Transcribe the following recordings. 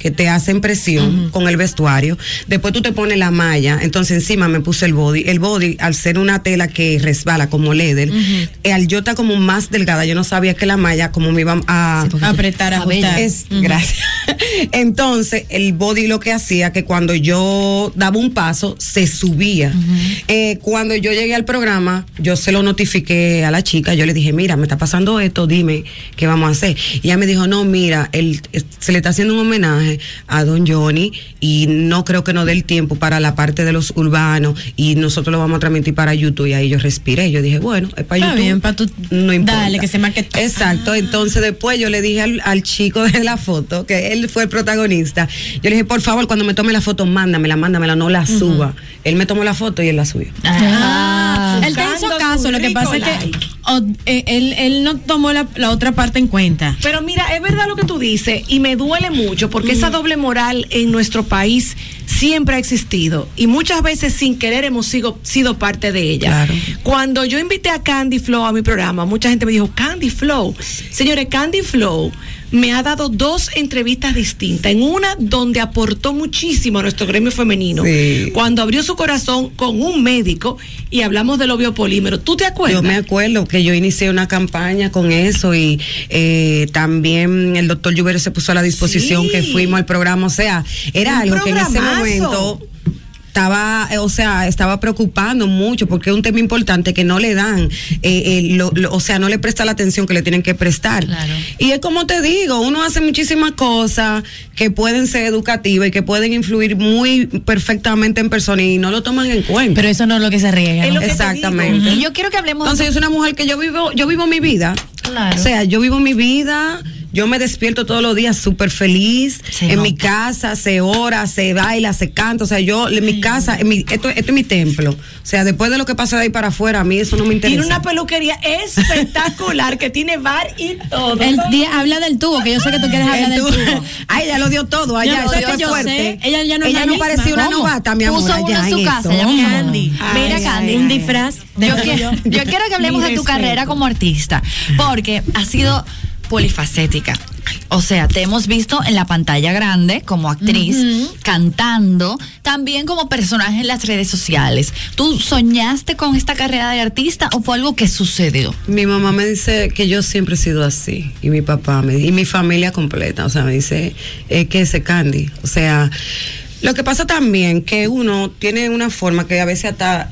Que te hacen presión con el vestuario. Después tú te pones la malla, entonces encima me puse el body. El body, al ser una tela que resbala como leather, eh, al yo estar como más delgada, yo no sabía que la malla como me iba a Apretar, ajustar. es, Gracias. Entonces, el body lo que hacía que cuando yo daba un paso, se subía. Eh, cuando yo llegué al programa, yo se lo notifiqué a la chica, yo le dije, mira, me está pasando esto, dime qué vamos a hacer. Y ella me dijo, no, mira, él, eh, se le está haciendo un homenaje a don Johnny y no creo que nos dé el tiempo para la parte de los urbanos y nosotros lo vamos a transmitir para YouTube. Y ahí yo respiré, yo dije, bueno, es para Está YouTube. bien, para tú no importa. Dale, que se marque. Exacto, entonces después yo le dije al, al chico de la foto, que él fue el protagonista, yo le dije, por favor, cuando me tome la foto, mándamela, mándamela, no la suba. Él me tomó la foto y él la subió. Ah, él te hizo caso, lo que pasa es que él, él no tomó la, la otra parte en cuenta. Pero mira, es verdad lo que tú dices y me duele mucho porque esa doble moral en nuestro país siempre ha existido y muchas veces sin querer hemos sido, sido parte de ella. Claro. Cuando yo invité a Candy Flow a mi programa, mucha gente me dijo, Candy Flow. Señores, Candy Flow me ha dado dos entrevistas distintas. En una donde aportó muchísimo a nuestro gremio femenino. Sí. Cuando abrió su corazón con un médico y hablamos del obvio polímero. ¿Tú te acuerdas? Yo me acuerdo que yo inicié una campaña con eso y eh, también el doctor Lluvero se puso a la disposición Sí. que fuimos al programa. O sea, era Un algo que en ese programazo. momento estaba, eh, o sea, estaba preocupando mucho porque es un tema importante que no le dan, eh, eh, lo- lo- o sea, no le presta la atención que le tienen que prestar. Claro. Y es como te digo, uno hace muchísimas cosas que pueden ser educativas y que pueden influir muy perfectamente en personas y no lo toman en cuenta. Pero eso no es lo que se riega. ¿no? lo que te Exactamente. Y yo quiero que hablemos Entonces yo soy una mujer que yo vivo, yo vivo mi vida. Claro. O sea, yo vivo mi vida, yo me despierto todos los días súper feliz. Se en nota. mi casa se ora, se baila, se canta. O sea, yo en mi casa, en mi, esto, esto es mi templo. O sea, después de lo que pasa de ahí para afuera, a mí eso no me interesa. Tiene una peluquería espectacular que tiene bar y todo. El día, habla del tubo, que yo sé que tú quieres hablar del tubo. Ay, ella lo dio todo allá, Yo eso fue yo fuerte. sé. Ella ya no es la misma. parecía una ¿Cómo? novata, mi amor. Puso uno allá en su casa, ella. Candy. Ay, Mira, ay, Candy. Un disfraz. de Yo, quiero, yo quiero que hablemos de tu carrera como artista, porque ha sido polifacética. O sea, te hemos visto en la pantalla grande como actriz, cantando, también como personaje en las redes sociales. ¿Tú soñaste con esta carrera de artista o fue algo que sucedió? Mi mamá me dice que yo siempre he sido así y mi papá me y mi familia completa, o sea, me dice eh, que ese Candy, o sea, lo que pasa también que uno tiene una forma que a veces hasta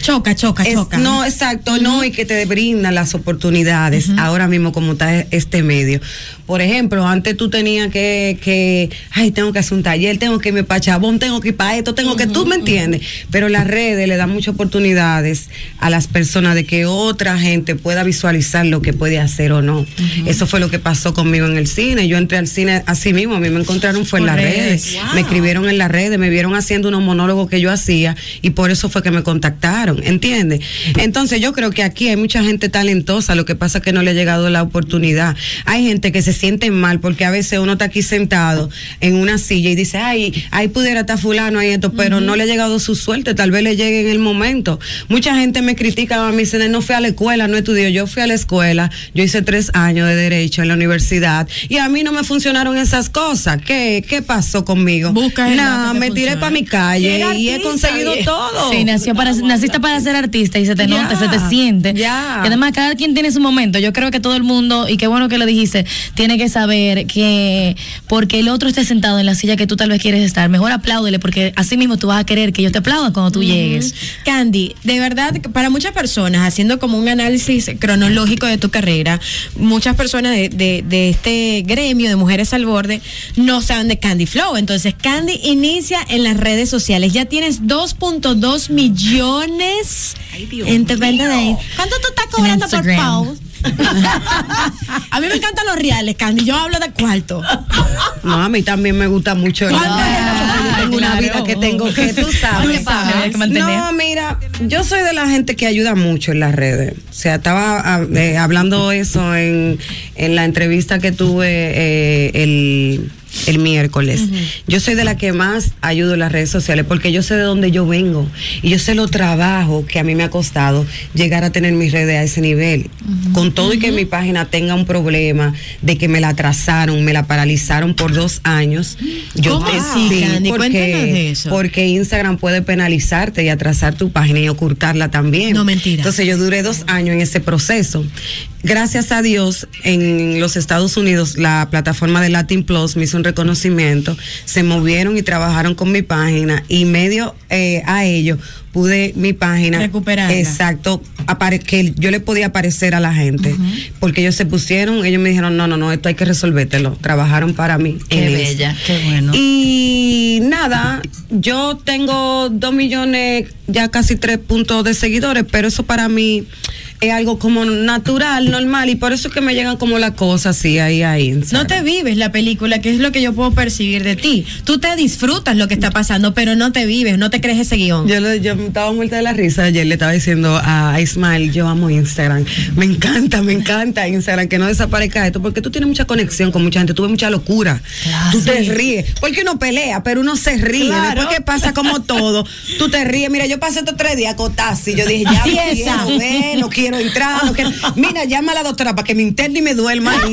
Choca, choca, es- choca. no, exacto, no, y que te brinda las oportunidades ahora mismo como está este medio. Por ejemplo, antes tú tenías que, que, ay, tengo que hacer un taller, tengo que irme para Chabón, tengo que ir para esto, tengo que, tú me entiendes. Pero las redes le dan muchas oportunidades a las personas de que otra gente pueda visualizar lo que puede hacer o no. Eso fue lo que pasó conmigo en el cine. Yo entré al cine así mismo, a mí me encontraron fue en las redes. redes. Wow. Me escribieron en las redes, me vieron haciendo unos monólogos que yo hacía y por eso fue que me contactaron, ¿entiendes? Entonces yo creo que aquí hay mucha gente talentosa, lo que pasa es que no le ha llegado la oportunidad. Hay gente que se siente mal porque a veces uno está aquí sentado en una silla y dice, ay, ahí pudiera estar fulano, ahí esto, pero no le ha llegado su suerte, tal vez le llegue en el momento. Mucha gente me critica, a mí dice, no fui a la escuela, no estudié, yo fui a la escuela, yo hice tres años de derecho en la universidad y a mí no me funcionaron esas cosas. ¿Qué, qué pasó conmigo? Busca Nada, me tiré para mi calle y he conseguido todo. Sí, nació para, naciste para ser artista y se te nota, se te siente. ya. Y además cada quien tiene su momento. Yo creo que todo el mundo, y qué bueno que lo dijiste, tiene que saber que porque el otro esté sentado en la silla que tú tal vez quieres estar, mejor apláudele porque así mismo tú vas a querer que ellos te aplaudan cuando tú llegues. Candy, de verdad, para muchas personas, haciendo como un análisis cronológico de tu carrera, muchas personas de, de- de este gremio de mujeres al borde no saben de Candy Flow. Entonces, Candy inicia en las redes sociales. Ya tienes 2.2 millones en tu cuenta de- ¿Cuánto tú estás cobrando por post? a mí me encantan los reales, Candy. Yo hablo de cuarto. No, a mí también me gusta mucho el ¿Cuánto porque es? tengo una Claro. vida que tengo que, tú sabes. No, mira, yo soy de la gente que ayuda mucho en las redes. O sea, estaba ah, eh, hablando eso en, en la entrevista que tuve eh, el, el miércoles. Yo soy de la que más ayudo en las redes sociales porque yo sé de dónde yo vengo y yo sé lo trabajo que a mí me ha costado llegar a tener mis redes a ese nivel. Con todo y que mi página tenga un problema de que me la atrasaron, me la paralizaron por dos años. Yo ¿Cómo te- sí, de porque, eso. porque Instagram puede penalizarte y atrasar tu página y ocultarla también. No, mentira. Entonces yo duré dos años en ese proceso. Gracias a Dios, en los Estados Unidos, la plataforma de Latin Plus me hizo un reconocimiento, se movieron y trabajaron con mi página y medio eh, a ello pude mi página Recuperarla. exacto que yo le podía aparecer a la gente porque ellos se pusieron ellos me dijeron no no no esto hay que resolvértelo trabajaron para mí Qué en eso. bella, qué bueno. Y nada, yo tengo dos millones, ya casi tres puntos de seguidores, pero eso para mí es algo como natural, normal, y por eso es que me llegan como las cosas así ahí ahí. No te vives la película, que es lo que yo puedo percibir de ti. Tú te disfrutas lo que está pasando, pero no te vives, no te crees ese guion. Yo, le- yo estaba muerta de la risa. Ayer le estaba diciendo a Ismael, yo amo Instagram. Me encanta, me encanta Instagram, que no desaparezca esto, porque tú tienes mucha conexión con mucha gente, tú ves mucha locura. tú te ríes. Porque uno pelea, pero uno se ríe. Claro. Después que pasa como todo, tú te ríes. Mira, yo pasé estos tres días acotadas y yo dije, ya no Tiesa. quiero quiero entrar. no quiero- Mira, llama a la doctora para que me interne y me duerma. ahí.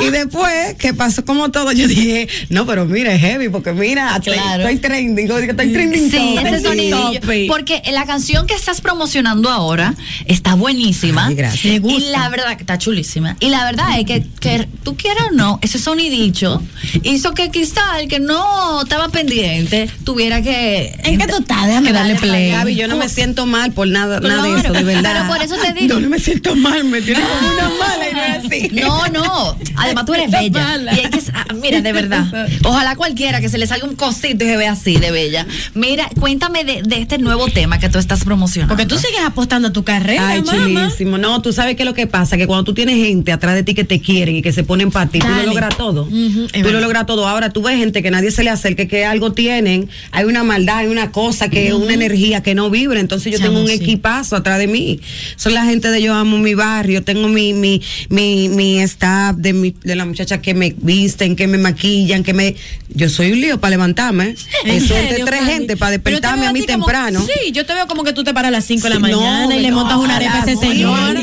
Y después, que pasó como todo, yo dije, no, pero mira, es heavy, porque mira, estoy- Claro. estoy trending, estoy trending. Sí, ese. Topic. Porque la canción que estás promocionando ahora está buenísima. Ay, gracias. Me Y la verdad que está chulísima. Y la verdad es que, que tú quieras o no, ese sonidillo hizo que Cristal, que no estaba pendiente, tuviera que. ¿En qué tú estás? Déjame Que darle play. Gaby, yo no me siento mal por nada, nada de eso, de verdad. Pero por eso te digo. No, no me siento mal, me tiene como una mala y no es así. No, no. Además, tú eres bella. Y hay que, ah, mira, de verdad. Ojalá cualquiera que se le salga un cosito y se vea así de bella. Mira, cuéntame de, de este nuevo tema que tú estás promocionando. Porque tú sigues apostando a tu carrera, Ay, mamá. chulísimo. No, tú sabes qué es lo que pasa, que cuando tú tienes gente atrás de ti que te quieren y que se ponen para ti, tú lo logras todo. Es tú lo logras todo. Ahora tú ves gente que nadie se le acerque, que algo tienen, hay una maldad, hay una cosa, que una energía que no vibra. Entonces yo tengo un sí. equipazo atrás de mí. Son la gente de Yo Amo Mi Barrio, tengo mi, mi, mi, mi staff de, mi, de las muchachas que me visten, que me maquillan, que me... Yo soy un lío para levantarme. ¿En Eso es de tres gente para despertarme a mí como- temprano. sí, yo te veo como que tú te paras a las 5 de la Sí, mañana no, y le no, montas una arepa a ese señor.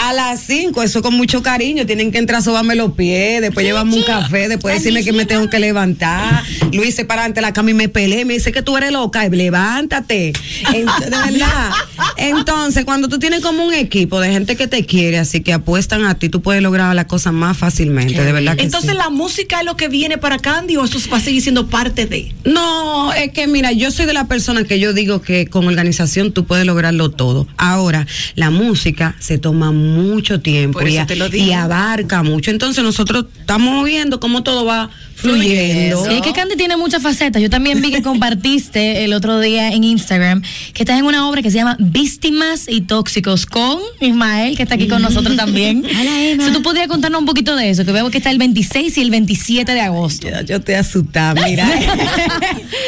A las 5, eso con mucho cariño. Tienen que entrar a sobarme los pies, después llevarme un café, después decirme que me tengo que levantar. Luis se para ante la cama y me peleé. Me dice que tú eres loca. Y levántate. Ent- de verdad. Entonces, cuando tú tienes como un equipo de gente que te quiere, así que apuestan a ti, tú puedes lograr las cosas más fácilmente. De verdad que Entonces, sí. ¿la música es lo que viene para Candy o eso va a seguir siendo parte de? No, es que mira, yo soy de la persona que yo digo que con organización tú puedes lograrlo todo. Ahora, la música se toma mucho tiempo a- y abarca mucho. Entonces nosotros estamos viendo cómo todo va fluyendo. Sí, es que Candy tiene muchas facetas. Yo también vi que compartiste el otro día en Instagram que estás en una obra que se llama Víctimas y Tóxicos con Ismael, que está aquí con nosotros también. Si tú podrías contarnos un poquito de eso, que veo que está el 26 y el 27 de agosto. Ya, Yo estoy asustada, mira.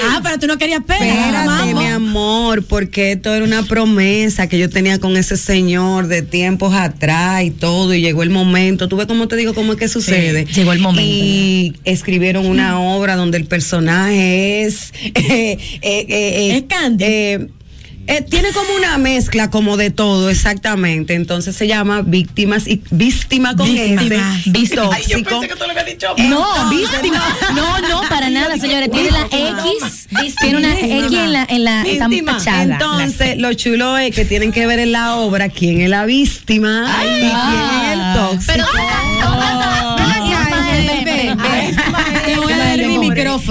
Ah, pero tú no querías pena, Espérate, mamá. mi amor, porque esto era una promesa que yo tenía con ese señor de tiempos atrás y todo, y llegó el momento. Tú ves cómo te digo cómo es que sucede. llegó el momento. Y escribieron una obra donde el personaje es. eh, eh, eh, Es Candy. eh, eh, tiene como una mezcla como de todo, exactamente. Entonces se llama Víctimas y Víctima con Víctimas. S. No, víctima. No, no, para nada. señores, tiene la X, tiene una X en la, en la. Entonces, lo chulo es que tienen que ver en la obra quién es la víctima y quién es el tóxico. Pero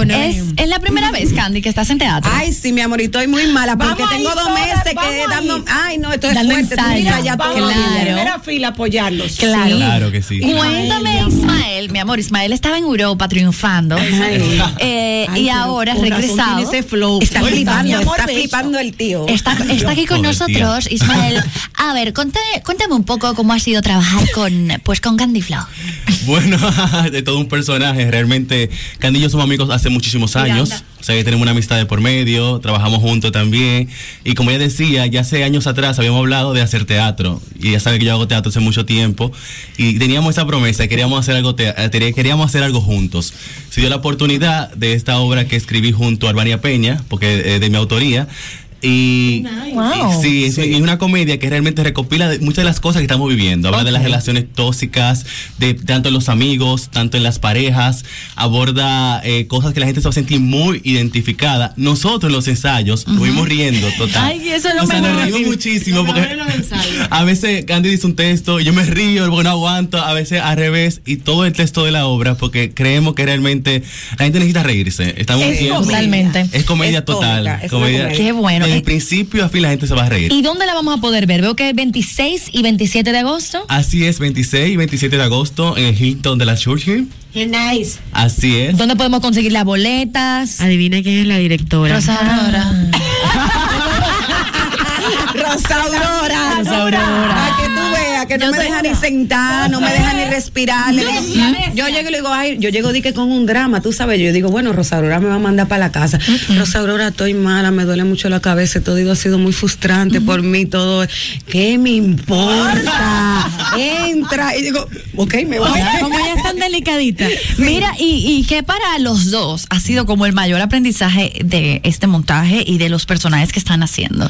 es, es la primera vez, Candy, que estás en teatro. Ay, sí, mi amor, y estoy muy mala porque Vamos tengo ahí dos meses vamos que ahí. dando. Ay, no, esto es Dando fuerte. mira, ya Claro. primera fila apoyarlos. Claro. Claro que sí. Cuéntame, Ismael, mi amor, Ismael estaba en Europa triunfando eh, Ay, y ahora regresado. tiene ese flow. Está Oye, flipando, amor, está flipando el tío. Está, está aquí con Joder, nosotros, Ismael. A ver, cuéntame, cuéntame un poco cómo ha sido trabajar con, pues, con Candy Flow. Bueno, de todo un personaje. Realmente, Candy y yo somos amigos hace muchísimos años. O sea, que tenemos una amistad de por medio, trabajamos juntos también. Y como ella decía, ya hace años atrás habíamos hablado de hacer teatro. Y ella sabe que yo hago teatro hace mucho tiempo. Y teníamos esa promesa, queríamos hacer algo, eh, queríamos hacer algo juntos. Se dio la oportunidad de esta obra que escribí junto a Albania Peña, porque eh, de mi autoría. Y, Wow. y sí, es, es una comedia que realmente recopila de- muchas de las cosas que estamos viviendo. Habla de las relaciones tóxicas, de tanto en los amigos, tanto en las parejas. Aborda eh, cosas que la gente se va a sentir muy identificada. Nosotros en los ensayos nos fuimos riendo total. Ay, eso es lo o sea, nos mejor. reímos muchísimo porque a veces Candy dice un texto y yo me río porque no aguanto, a veces al revés y todo el texto de la obra porque creemos que realmente la gente necesita reírse. Estamos Es Totalmente. Es comedia Es total. es comedia. comedia. Qué bueno. Desde Eh, el principio a fin la gente se va a reír. ¿Y dónde la vamos a poder ver? Veo que es 26 y 27 de agosto. Así es, 26 y 27 de agosto en el Hilton de la Churchill. Qué nice. Así es. ¿Dónde podemos conseguir las boletas? Adivina quién es la directora. Rosa Aurora. Rosa Aurora. Rosa Aurora. Que no me deja ni sentar, no me deja ni respirar. Yo llego y le digo, ay, yo llego di que con un drama, tú sabes. Yo digo, bueno, Rosa Aurora me va a mandar para la casa. Rosa Aurora, estoy mala, me duele mucho la cabeza, todo ha sido muy frustrante por mí, todo. ¿Qué me importa? Entra. Y digo, ok, me voy. Como ella es tan delicadita. Mira, y, y que para los dos ha sido como el mayor aprendizaje de este montaje y de los personajes que están haciendo.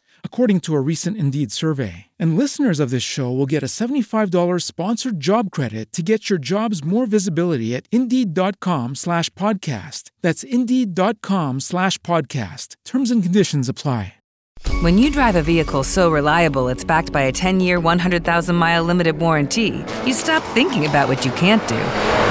according to a recent Indeed survey. And listeners of this show will get a $75 sponsored job credit to get your jobs more visibility at Indeed.com slash podcast. That's Indeed.com slash podcast. Terms and conditions apply. When you drive a vehicle so reliable it's backed by a 10 year, 100,000 mile limited warranty, you stop thinking about what you can't do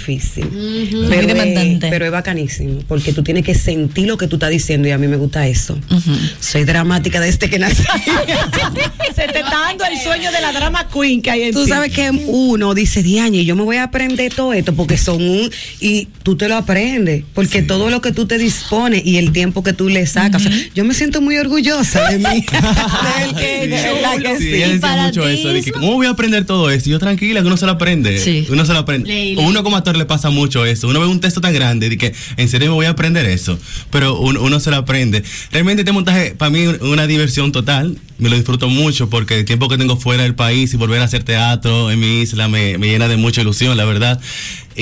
Difícil. Pero, es, demandante. pero es bacanísimo, porque tú tienes que sentir lo que tú estás diciendo y a mí me gusta eso. Soy dramática desde que nací. Se te está dando el sueño de la drama queen que hay en Tú ti. sabes que uno dice, Diañe, yo me voy a aprender todo esto porque son un. Y tú te lo aprendes, porque todo lo que tú te dispones y el tiempo que tú le sacas. o sea, yo me siento muy orgullosa de mí. ¿Cómo voy a aprender todo esto? Y yo tranquila, que uno se lo aprende. Sí. Uno se lo aprende. Uno como le pasa mucho eso. Uno ve un texto tan grande y que en serio me voy a aprender eso. Pero uno, uno se lo aprende. Realmente este montaje para mí una diversión total. me lo disfruto mucho porque el tiempo que tengo fuera del país y volver a hacer teatro en mi isla me, me llena de mucha ilusión, la verdad.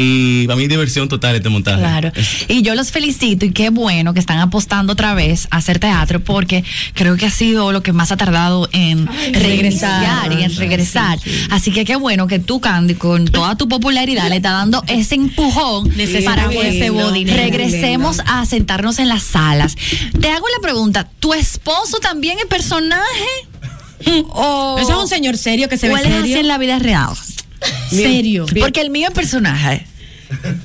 Y para mí diversión total este montaje. Claro. Y yo los felicito y qué bueno que están apostando otra vez a hacer teatro porque creo que ha sido lo que más ha tardado en regresar y en regresar. Así que qué bueno que tú, Candy, con toda tu popularidad le está dando ese empujón para que ese body regresemos a sentarnos en las salas. Te hago la pregunta, ¿tu esposo también es personaje? ¿O, Eso es un señor serio que se ve él es así serio. en la vida real? Serio. Porque el mío es personaje.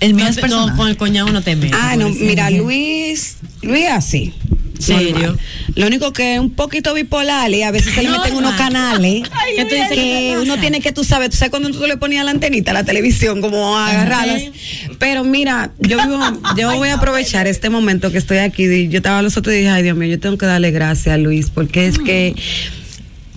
El mío No, es personaje. no, con el coñado no te metas. Ah, no, mira, Luis, Luis así. Serio. Normal. Lo único que es un poquito bipolar y a veces se le meten unos canales ¿Qué tú dices que que uno tiene que, tú sabes, tú sabes cuando tú le ponías la antenita a la televisión, como a agarrarlas. Pero mira, yo vivo, yo voy a aprovechar este momento que estoy aquí. y Yo estaba los otros días, ay Dios mío, yo tengo que darle gracias a Luis, porque es que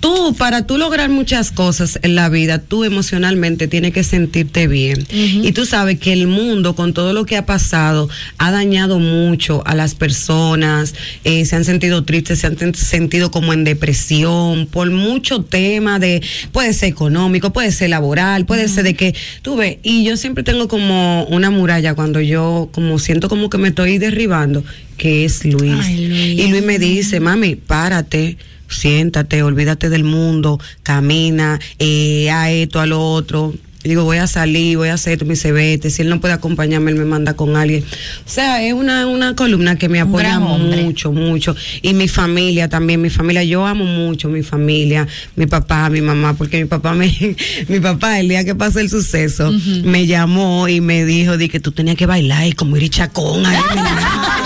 tú, para tú lograr muchas cosas en la vida, tú emocionalmente tienes que sentirte bien. Y tú sabes que el mundo, con todo lo que ha pasado, ha dañado mucho a las personas, eh, se han sentido tristes, se han sentido como en depresión, por mucho tema de, puede ser económico, puede ser laboral, puede ser de que, tú ves, y yo siempre tengo como una muralla cuando yo, como siento como que me estoy derribando, que es Luis. Ay, Luis. Y Luis me dice, mami, párate, siéntate, olvídate del mundo, camina, eh, a esto, a lo otro. Digo, voy a salir, voy a hacer me dice, vete. Si él no puede acompañarme, él me manda con alguien. O sea, es una, una columna que me apoya mucho, mucho. Y mi familia también, mi familia, yo amo mucho mi familia, mi papá, mi mamá, porque mi papá me, mi papá, el día que pasó el suceso, me llamó y me dijo, di que tú tenías que bailar y como ir y chacón. ay,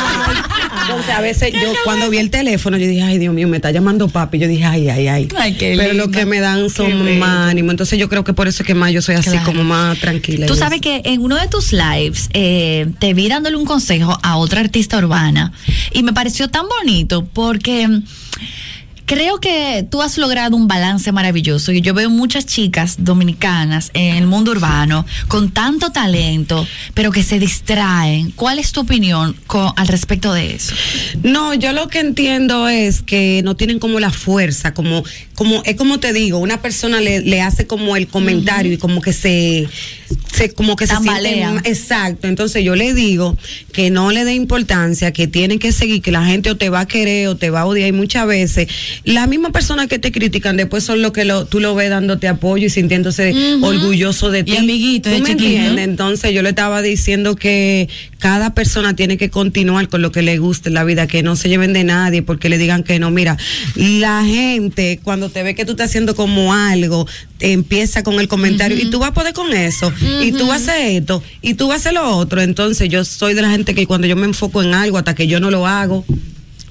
Entonces, a veces yo cuando vi el teléfono, yo dije, ay, Dios mío, me está llamando papi. Yo dije, ay, ay, ay. Pero lo que me dan son más ánimo. Entonces, yo creo que por eso es que más yo soy así Claro. como más tranquila. Tú sabes que en uno de tus lives eh, te vi dándole un consejo a otra artista urbana y me pareció tan bonito porque creo que tú has logrado un balance maravilloso y yo veo muchas chicas dominicanas en el mundo urbano con tanto talento, pero que se distraen. ¿Cuál es tu opinión al respecto de eso? No, yo lo que entiendo es que no tienen como la fuerza, como, como, es como te digo, una persona le, le hace como el comentario y como que se, se como que se Tambalean. siente, exacto. Entonces yo le digo que no le dé importancia, que tienen que seguir, que la gente o te va a querer o te va a odiar y muchas veces las mismas personas que te critican después son los que lo, tú lo ves dándote apoyo y sintiéndose orgulloso de Y ti. amiguito ¿Tú de me chiquito. entiendes? Entonces yo le estaba diciendo que cada persona tiene que continuar con lo que le guste en la vida, que no se lleven de nadie porque le digan que no. Mira, la gente cuando te ve que tú estás haciendo como algo, empieza con el comentario y tú vas a poder con eso y tú vas a hacer esto y tú vas a hacer lo otro. Entonces yo soy de la gente que cuando yo me enfoco en algo hasta que yo no lo hago,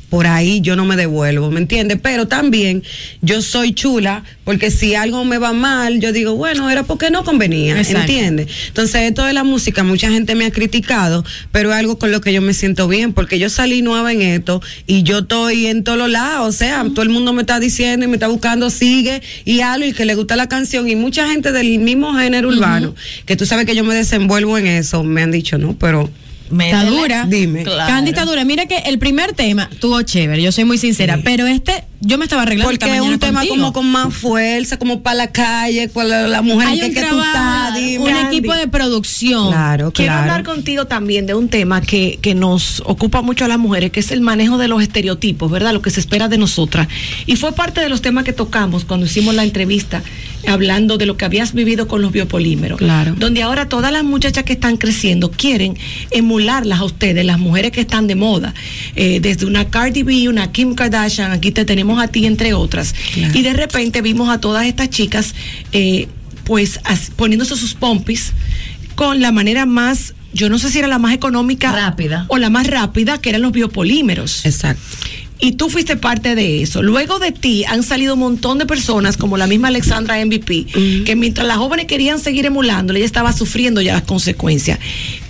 por ahí yo no me devuelvo, ¿me entiendes? Pero también yo soy chula, porque si algo me va mal, yo digo, bueno, era porque no convenía. ¿entiendes? Entonces, esto de la música, mucha gente me ha criticado, pero es algo con lo que yo me siento bien, porque yo salí nueva en esto y yo estoy en todos los lados, o sea, todo el mundo me está diciendo y me está buscando, sigue y algo, y que le gusta la canción, y mucha gente del mismo género urbano, que tú sabes que yo me desenvuelvo en eso, me han dicho, no, pero Está dura. Dime. Claro. Candy está dura. Mira que el primer tema tuvo chévere, yo soy muy sincera, pero este yo me estaba arreglando Porque es un tema contigo. como con más fuerza, como para la calle, con la, la mujer Hay que, un que tú estás, dime. un equipo de producción. Claro, Quiero claro. hablar contigo también de un tema que, que nos ocupa mucho a las mujeres, que es el manejo de los estereotipos, ¿verdad? Lo que se espera de nosotras. Y fue parte de los temas que tocamos cuando hicimos la entrevista, hablando de lo que habías vivido con los biopolímeros. Claro. Donde ahora todas las muchachas que están creciendo quieren emularlas a ustedes, las mujeres que están de moda. Eh, desde una Cardi B, una Kim Kardashian, aquí te tenemos a ti, entre otras. Claro. Y de repente vimos a todas estas chicas, eh, pues as- poniéndose sus pompis con la manera más, yo no sé si era la más económica Rápida. o la más rápida, que eran los biopolímeros. Exacto. Y tú fuiste parte de eso. Luego de ti han salido un montón de personas, como la misma Alexandra MVP, que mientras las jóvenes querían seguir emulándole, ella estaba sufriendo ya las consecuencias.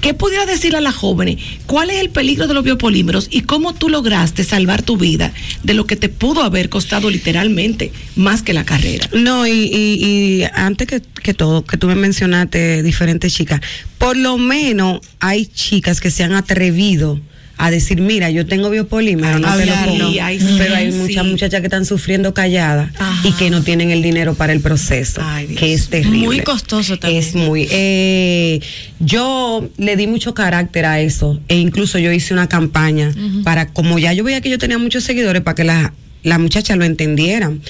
¿Qué pudieras decirle a las jóvenes? ¿Cuál es el peligro de los biopolímeros y cómo tú lograste salvar tu vida de lo que te pudo haber costado literalmente más que la carrera? No, y, y, y antes que, que todo, que tú me mencionaste diferentes chicas, por lo menos hay chicas que se han atrevido a decir, mira, yo tengo biopolímero, no te lo pongo. Ay, sí, Pero hay sí. muchas muchachas que están sufriendo calladas Ajá. y que no tienen el dinero para el proceso, Ay, que es terrible. Muy costoso también. Es muy. eh, yo le di mucho carácter a eso e incluso yo hice una campaña para, como ya yo veía que yo tenía muchos seguidores, para que las la muchachas lo entendieran.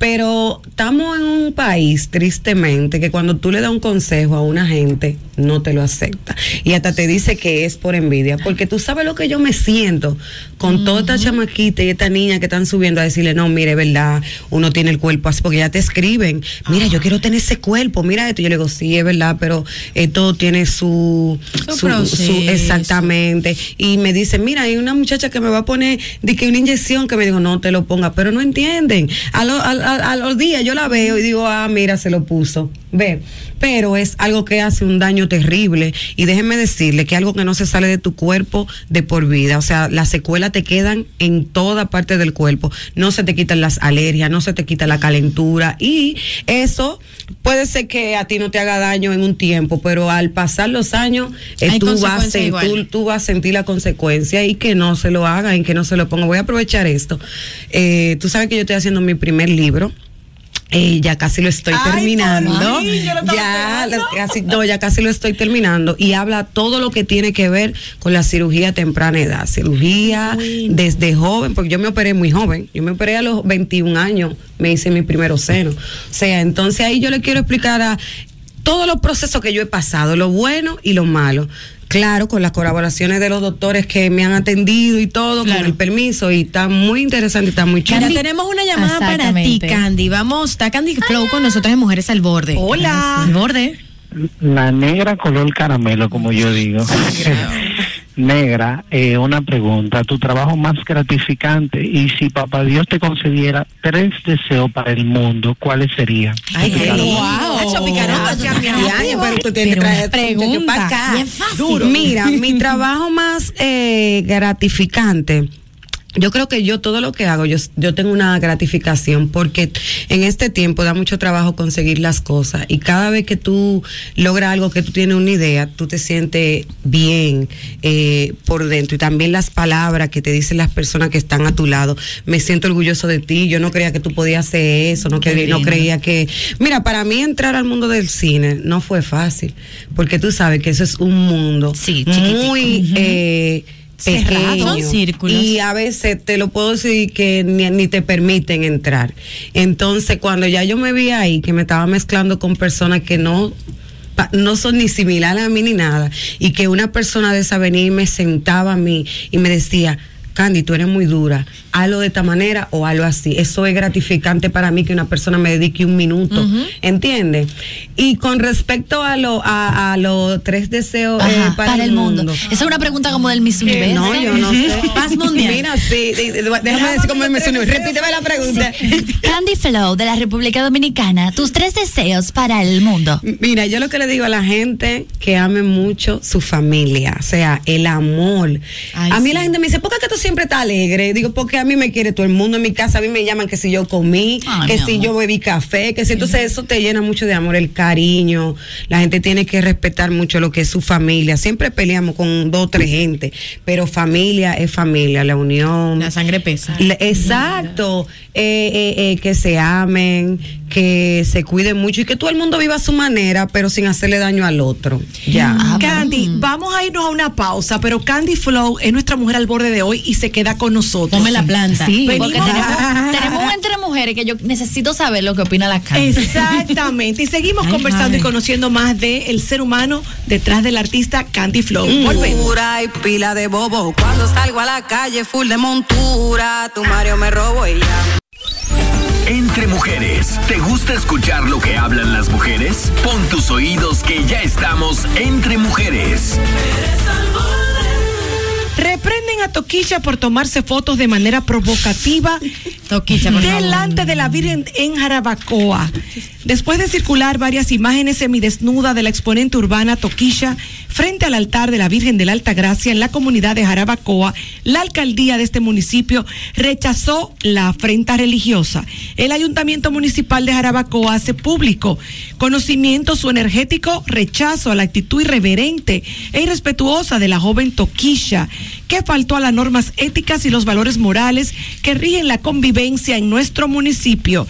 Pero estamos en un país, tristemente, que cuando tú le das un consejo a una gente, no te lo acepta. Y hasta te dice que es por envidia. Porque tú sabes lo que yo me siento con toda esta chamaquita y esta niña que están subiendo a decirle, no, mire, verdad, uno tiene el cuerpo así, porque ya te escriben, mira, yo quiero tener ese cuerpo, mira esto. Yo le digo, sí, es verdad, pero todo tiene su, Su exactamente. Y me dicen, mira, hay una muchacha que me va a poner de que una inyección que me dijo, no te lo ponga, pero no entienden. A, lo- a- a- a los días yo la veo y digo, ah, mira, se lo puso. Ve, pero es algo que hace un daño terrible. Y déjenme decirle que algo que no se sale de tu cuerpo de por vida. O sea, las secuelas te quedan en toda parte del cuerpo. No se te quitan las alergias, no se te quita la calentura. Y eso puede ser que a ti no te haga daño en un tiempo, pero al pasar los años, eh, tú, vas a, consecuencias sen- igual. tú, tú vas a sentir la consecuencia y que no se lo hagan y que no se lo pongan. Voy a aprovechar esto. Eh, tú sabes que yo estoy haciendo mi primer libro. Eh, ya casi lo estoy Ay, terminando. lo ya, la- casi, no, ya casi lo estoy terminando. Y habla todo lo que tiene que ver con la cirugía a temprana edad. Cirugía desde joven, porque yo me operé muy joven. Yo me operé a los 21 años, me hice mi primero seno. O sea, entonces ahí yo le quiero explicar a todos los procesos que yo he pasado, lo bueno y lo malo. Claro, con las colaboraciones de los doctores que me han atendido y todo, Claro. con el permiso, y está muy interesante, está muy chulo. Mira, tenemos una llamada para ti. Candy. Vamos, está Candy Flow con nosotros en Mujeres al Borde. Hola. El borde. La negra color caramelo, como yo digo. Negra, eh, una pregunta. Tu trabajo más gratificante y si papá Dios te concediera tres deseos para el mundo, ¿cuáles serían? Ay, qué fácil. Duro. Mira, mi trabajo más eh, gratificante. Yo creo que yo todo lo que hago, yo, yo tengo una gratificación porque en este tiempo da mucho trabajo conseguir las cosas y cada vez que tú logras algo, que tú tienes una idea, tú te sientes bien eh, por dentro y también las palabras que te dicen las personas que están a tu lado. Me siento orgulloso de ti, yo no creía que tú podías hacer eso, no, creía, no lindo. creía que... Mira, para mí entrar al mundo del cine no fue fácil porque tú sabes que eso es un mundo Sí, muy... eh. Pequeño. Círculos. Y a veces te lo puedo decir que ni, ni te permiten entrar. Entonces, cuando ya yo me vi ahí, que me estaba mezclando con personas que no no son ni similares a mí ni nada, y que una persona de esa venía y me sentaba a mí y me decía, Candy, tú eres muy dura, hazlo de esta manera o hazlo así. Eso es gratificante para mí que una persona me dedique un minuto, ¿entiendes? Y con respecto a lo a, a los tres deseos eh, Ajá, para, el mundo. Esa es una pregunta como del Miss Universo. No, yo no sé. Paz mundial. Mira, sí, sí, déjame decir cómo me suena. Repíteme la pregunta. Candy Flow de la República Dominicana, tus tres deseos para el mundo. Mira, yo lo que le digo a la gente que ame mucho su familia, o sea, el amor. Ay, a mí sí. la gente me dice, ¿por qué tú siempre estás alegre? Digo, porque a mí me quiere todo el mundo en mi casa, a mí me llaman que si yo comí, Ay, que si amor. yo bebí café, que si entonces eso te llena mucho de amor, el cariño. La gente tiene que respetar mucho lo que es su familia. Siempre peleamos con dos o tres gente, pero familia es familia, la unión. La sangre pesa. Exacto, eh, eh, eh, que se amen, que se cuiden mucho y que todo el mundo viva a su manera, pero sin hacerle daño al otro. Ya. Candy, vamos a irnos a una pausa, pero Candy Flow es nuestra mujer al borde de hoy y se queda con nosotros. Ponme la planta. Sí. Venimos- Porque tenemos, tenemos un entre mujeres que yo necesito saber lo que opina la Candy. Exactamente. Y seguimos Ay, conversando y conociendo más del el ser humano detrás del artista Candy Flow. Pura y pila de bobo. Cuando salgo a la calle, full de montura. Tu Mario me robo y ya. Entre mujeres, ¿te gusta escuchar lo que hablan las mujeres? Pon tus oídos que ya estamos entre mujeres. Reprenden a Toquilla por tomarse fotos de manera provocativa Toquicha, delante de la Virgen en Jarabacoa. Después de circular varias imágenes semidesnuda de la exponente urbana Toquilla frente al altar de la Virgen de la Alta Gracia en la comunidad de Jarabacoa, la alcaldía de este municipio rechazó la afrenta religiosa. El ayuntamiento municipal de Jarabacoa hace público conocimiento su energético rechazo a la actitud irreverente e irrespetuosa de la joven Toquisha, que faltó a las normas éticas y los valores morales que rigen la convivencia en nuestro municipio.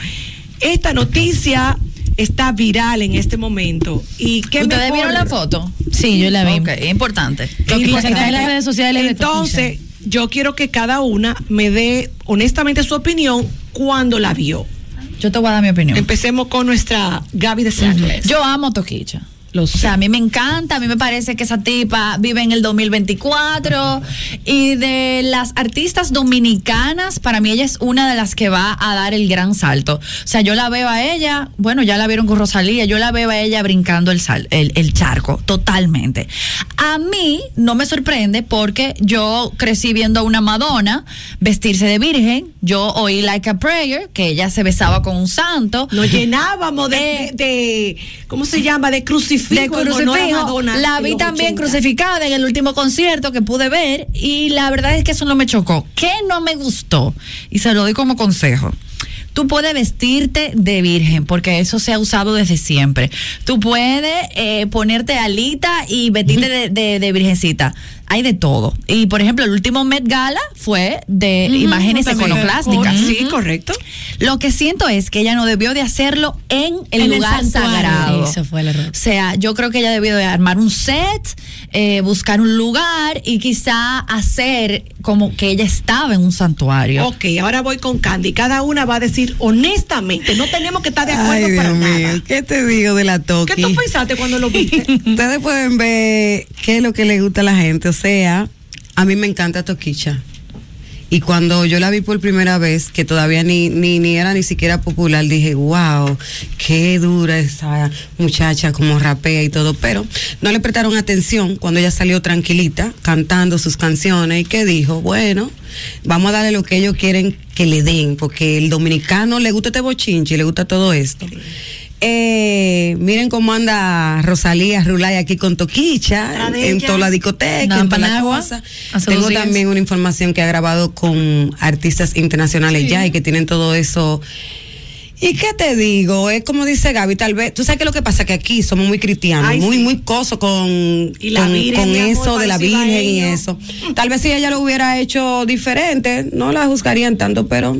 Esta noticia está viral en este momento. ¿Y qué ¿Ustedes mejor? vieron la foto? Sí, yo la vi. Ok, importante. En las redes sociales de Entonces, yo quiero que cada una me dé honestamente su opinión cuando la vio. Yo te voy a dar mi opinión. Empecemos con nuestra Gaby de Sangles. Yo amo Toquicha. Lo O sea, a mí me encanta, a mí me parece que esa tipa vive en el 2024 y de las artistas dominicanas, para mí ella es una de las que va a dar el gran salto. O sea, yo la veo a ella, bueno, ya la vieron con Rosalía, yo la veo a ella brincando el, sal, el, el charco, totalmente. A mí no me sorprende porque yo crecí viendo a una Madonna vestirse de virgen, yo oí Like a Prayer, que ella se besaba con un santo. Nos llenábamos de, Eh, de- de- ¿cómo se llama? De crucifijo. de en honor a crucifijo. Madonna La vi también 80. crucificada en el último concierto que pude ver y la verdad es que eso no me chocó. ¿Qué no me gustó? Y se lo doy como consejo. Tú puedes vestirte de virgen, porque eso se ha usado desde siempre. Tú puedes eh, ponerte alita y vestirte de, de- de virgencita. Hay de todo. Y por ejemplo, el último Met Gala fue de imágenes iconoclásticas. Sí, correcto. Lo que siento es que ella no debió de hacerlo en el En lugar sagrado. Eso fue el error. O sea, yo creo que ella debió de armar un set, eh, buscar un lugar y quizá hacer como que ella estaba en un santuario. Ok, ahora voy con Candy. Cada una va a decir honestamente, no tenemos que estar de acuerdo Ay, para Dios nada. mío, ¿qué te digo de la Toki? ¿Qué tú pensaste cuando lo viste? Ustedes pueden ver qué es lo que le gusta a la gente. O sea, a mí me encanta Toquicha. Y cuando yo la vi por primera vez, que todavía ni, ni, ni era ni siquiera popular, dije, wow, qué dura esa muchacha, como rapea y todo. Pero no le prestaron atención cuando ella salió tranquilita, cantando sus canciones, y que dijo, bueno, vamos a darle lo que ellos quieren que le den, porque el dominicano le gusta este bochinche, le gusta todo esto. Eh, miren cómo anda Rosalía Rulay aquí con Toquicha en toda la discoteca, en toda la cosa. Tengo también una información que ha grabado con artistas internacionales ya y que tienen todo eso. ¿Y qué te digo? Es como dice Gaby, tal vez, tú sabes que lo que pasa que aquí somos muy cristianos, Ay, muy, sí. muy coso con, Y con, Virgen, con mi amor, eso de la Virgen y eso. Tal vez si ella lo hubiera hecho diferente, no la juzgarían tanto, pero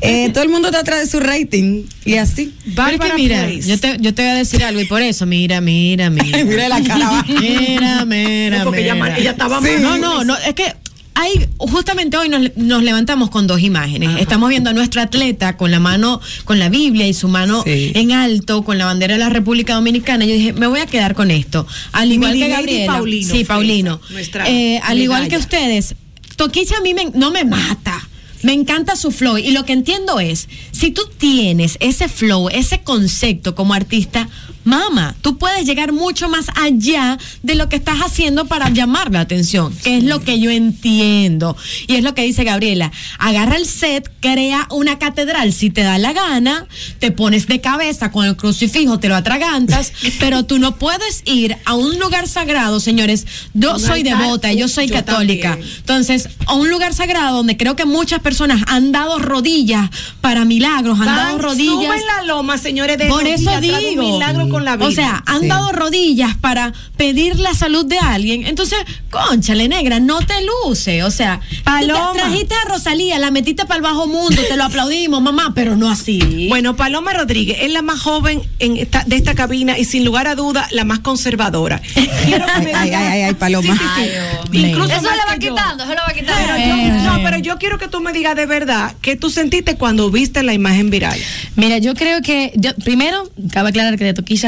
eh, todo el mundo está atrás de su rating y así. Bárbara que mira, yo te, yo te voy a decir algo y por eso, mira, mira, mira. Mira la cara. Mira, mira, No, porque ella mira. ma- ella estaba Sí. mal. No, no, no, es que hay, justamente hoy nos, nos levantamos con dos imágenes. Estamos viendo a nuestro atleta con la mano, con la Biblia y su mano Sí. en alto, con la bandera de la República Dominicana. Yo dije, me voy a quedar con esto. Al igual Mini que Gabriela. Paulino sí, Paulino. esa, nuestra Eh, al igual que ustedes, Toquicha a mí me- no me mata. Me encanta su flow y lo que entiendo es, si tú tienes ese flow, ese concepto como artista, mama, tú puedes llegar mucho más allá de lo que estás haciendo para llamar la atención, que es lo que yo entiendo. Y es lo que dice Gabriela, agarra el set, crea una catedral, si te da la gana, te pones de cabeza con el crucifijo, te lo atragantas, pero tú no puedes ir a un lugar sagrado, señores. Yo soy devota, yo soy yo católica. también. Entonces, a un lugar sagrado donde creo que muchas personas han dado rodillas para milagros, han dado rodillas. Suben la loma, señores, de Por rodillas eso digo. Un milagro con la vida. O sea, han Sí. dado rodillas para pedir la salud de alguien. Entonces, conchale, negra, no te luce. O sea, Paloma. te trajiste a Rosalía, la metiste para el bajo mundo, te lo aplaudimos, mamá, pero no así. Bueno, Paloma Rodríguez es la más joven en esta, de esta cabina y sin lugar a duda la más conservadora. Quiero que me Ay, ay, ay, ay, Paloma. Sí, sí, sí. Ay, Incluso Eso le va quitando, eso le va Pero quitando. yo, no, pero yo quiero que tú me digas de verdad qué tú sentiste cuando viste la imagen viral. Mira, yo creo que, yo, primero, cabe aclarar que de Toquilla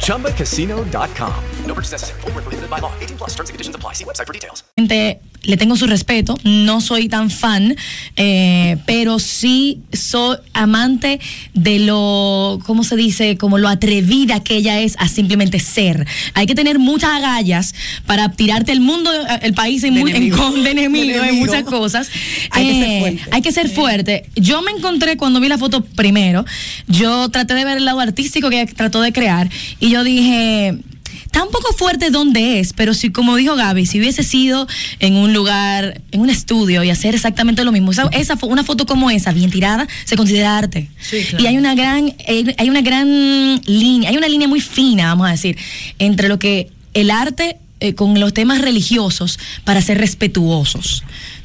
ChumbaCasino.com. No purchase necessary. Void where prohibited by law. 18 plus terms and conditions apply. See website for details. Gente, le tengo su respeto, no soy tan fan, eh, pero sí soy amante de lo, ¿cómo se dice? Como lo atrevida que ella es a simplemente ser. Hay que tener muchas agallas para tirarte el mundo, eh, el país en, De muy- en enemigo. con- de enemigo, De en muchas cosas. Hay que ser Eh, fuerte. Hay que ser fuerte. Yo me encontré cuando vi la foto primero, yo traté de ver el lado artístico que ella trató de crear y yo dije, está un poco fuerte donde es, pero si, como dijo Gaby, si hubiese sido en un lugar, en un estudio y hacer exactamente lo mismo, esa, esa fo- una foto como esa, bien tirada, se considera arte. Y hay una gran, hay hay una gran línea, hay una línea muy fina, vamos a decir, entre lo que el arte eh, con los temas religiosos para ser respetuosos,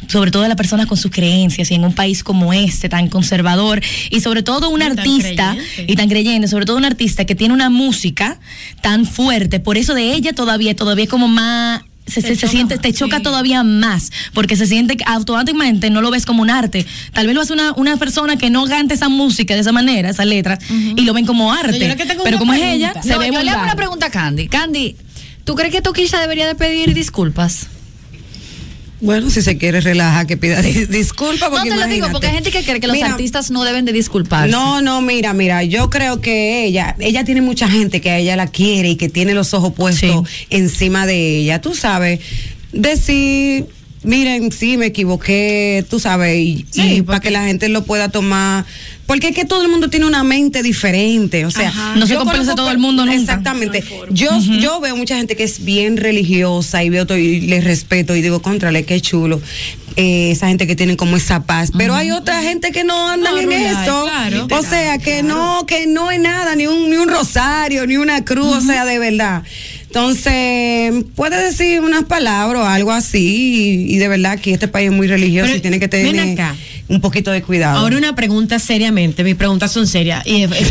sobre todo de las personas con sus creencias y en un país como este tan conservador y sobre todo un artista creyente. y tan creyente, sobre todo un artista que tiene una música tan fuerte, por eso de ella todavía todavía es como más se, se- se siente, te choca todavía más, porque se siente que automáticamente no lo ves como un arte. Tal vez lo hace una, una persona que no cante esa música de esa manera, esas letras, y lo ven como arte. Pero como es ella, se No, ve yo le hago una pregunta a Candy. Candy, ¿tú crees que Toquilla debería de pedir disculpas? Bueno, si se quiere relajar, que pida di- disculpas. No te lo digo, porque hay gente que cree que los Mira, artistas no deben de disculparse. No, no, mira, mira, yo creo que ella, ella tiene mucha gente que a ella la quiere y que tiene los ojos puestos encima de ella, tú sabes, decir, miren, sí, me equivoqué, tú sabes, y, y para que la gente lo pueda tomar, porque es que todo el mundo tiene una mente diferente, o sea, Ajá. No se complace todo el mundo nunca. Exactamente. Yo, yo veo mucha gente que es bien religiosa y veo todo y les respeto y digo, contrale, qué chulo. eh, esa gente que tiene como esa paz. Pero hay otra gente que no andan No, en Rulay, eso. claro. o sea, que no, que no es nada, ni un, ni un rosario, ni una cruz, o sea, de verdad. Entonces, puede decir unas palabras o algo así, y, y de verdad que este país es muy religioso Pero, y tiene que ven tener acá. un poquito de cuidado. Ahora una pregunta seriamente, mis preguntas son serias. Y, Todo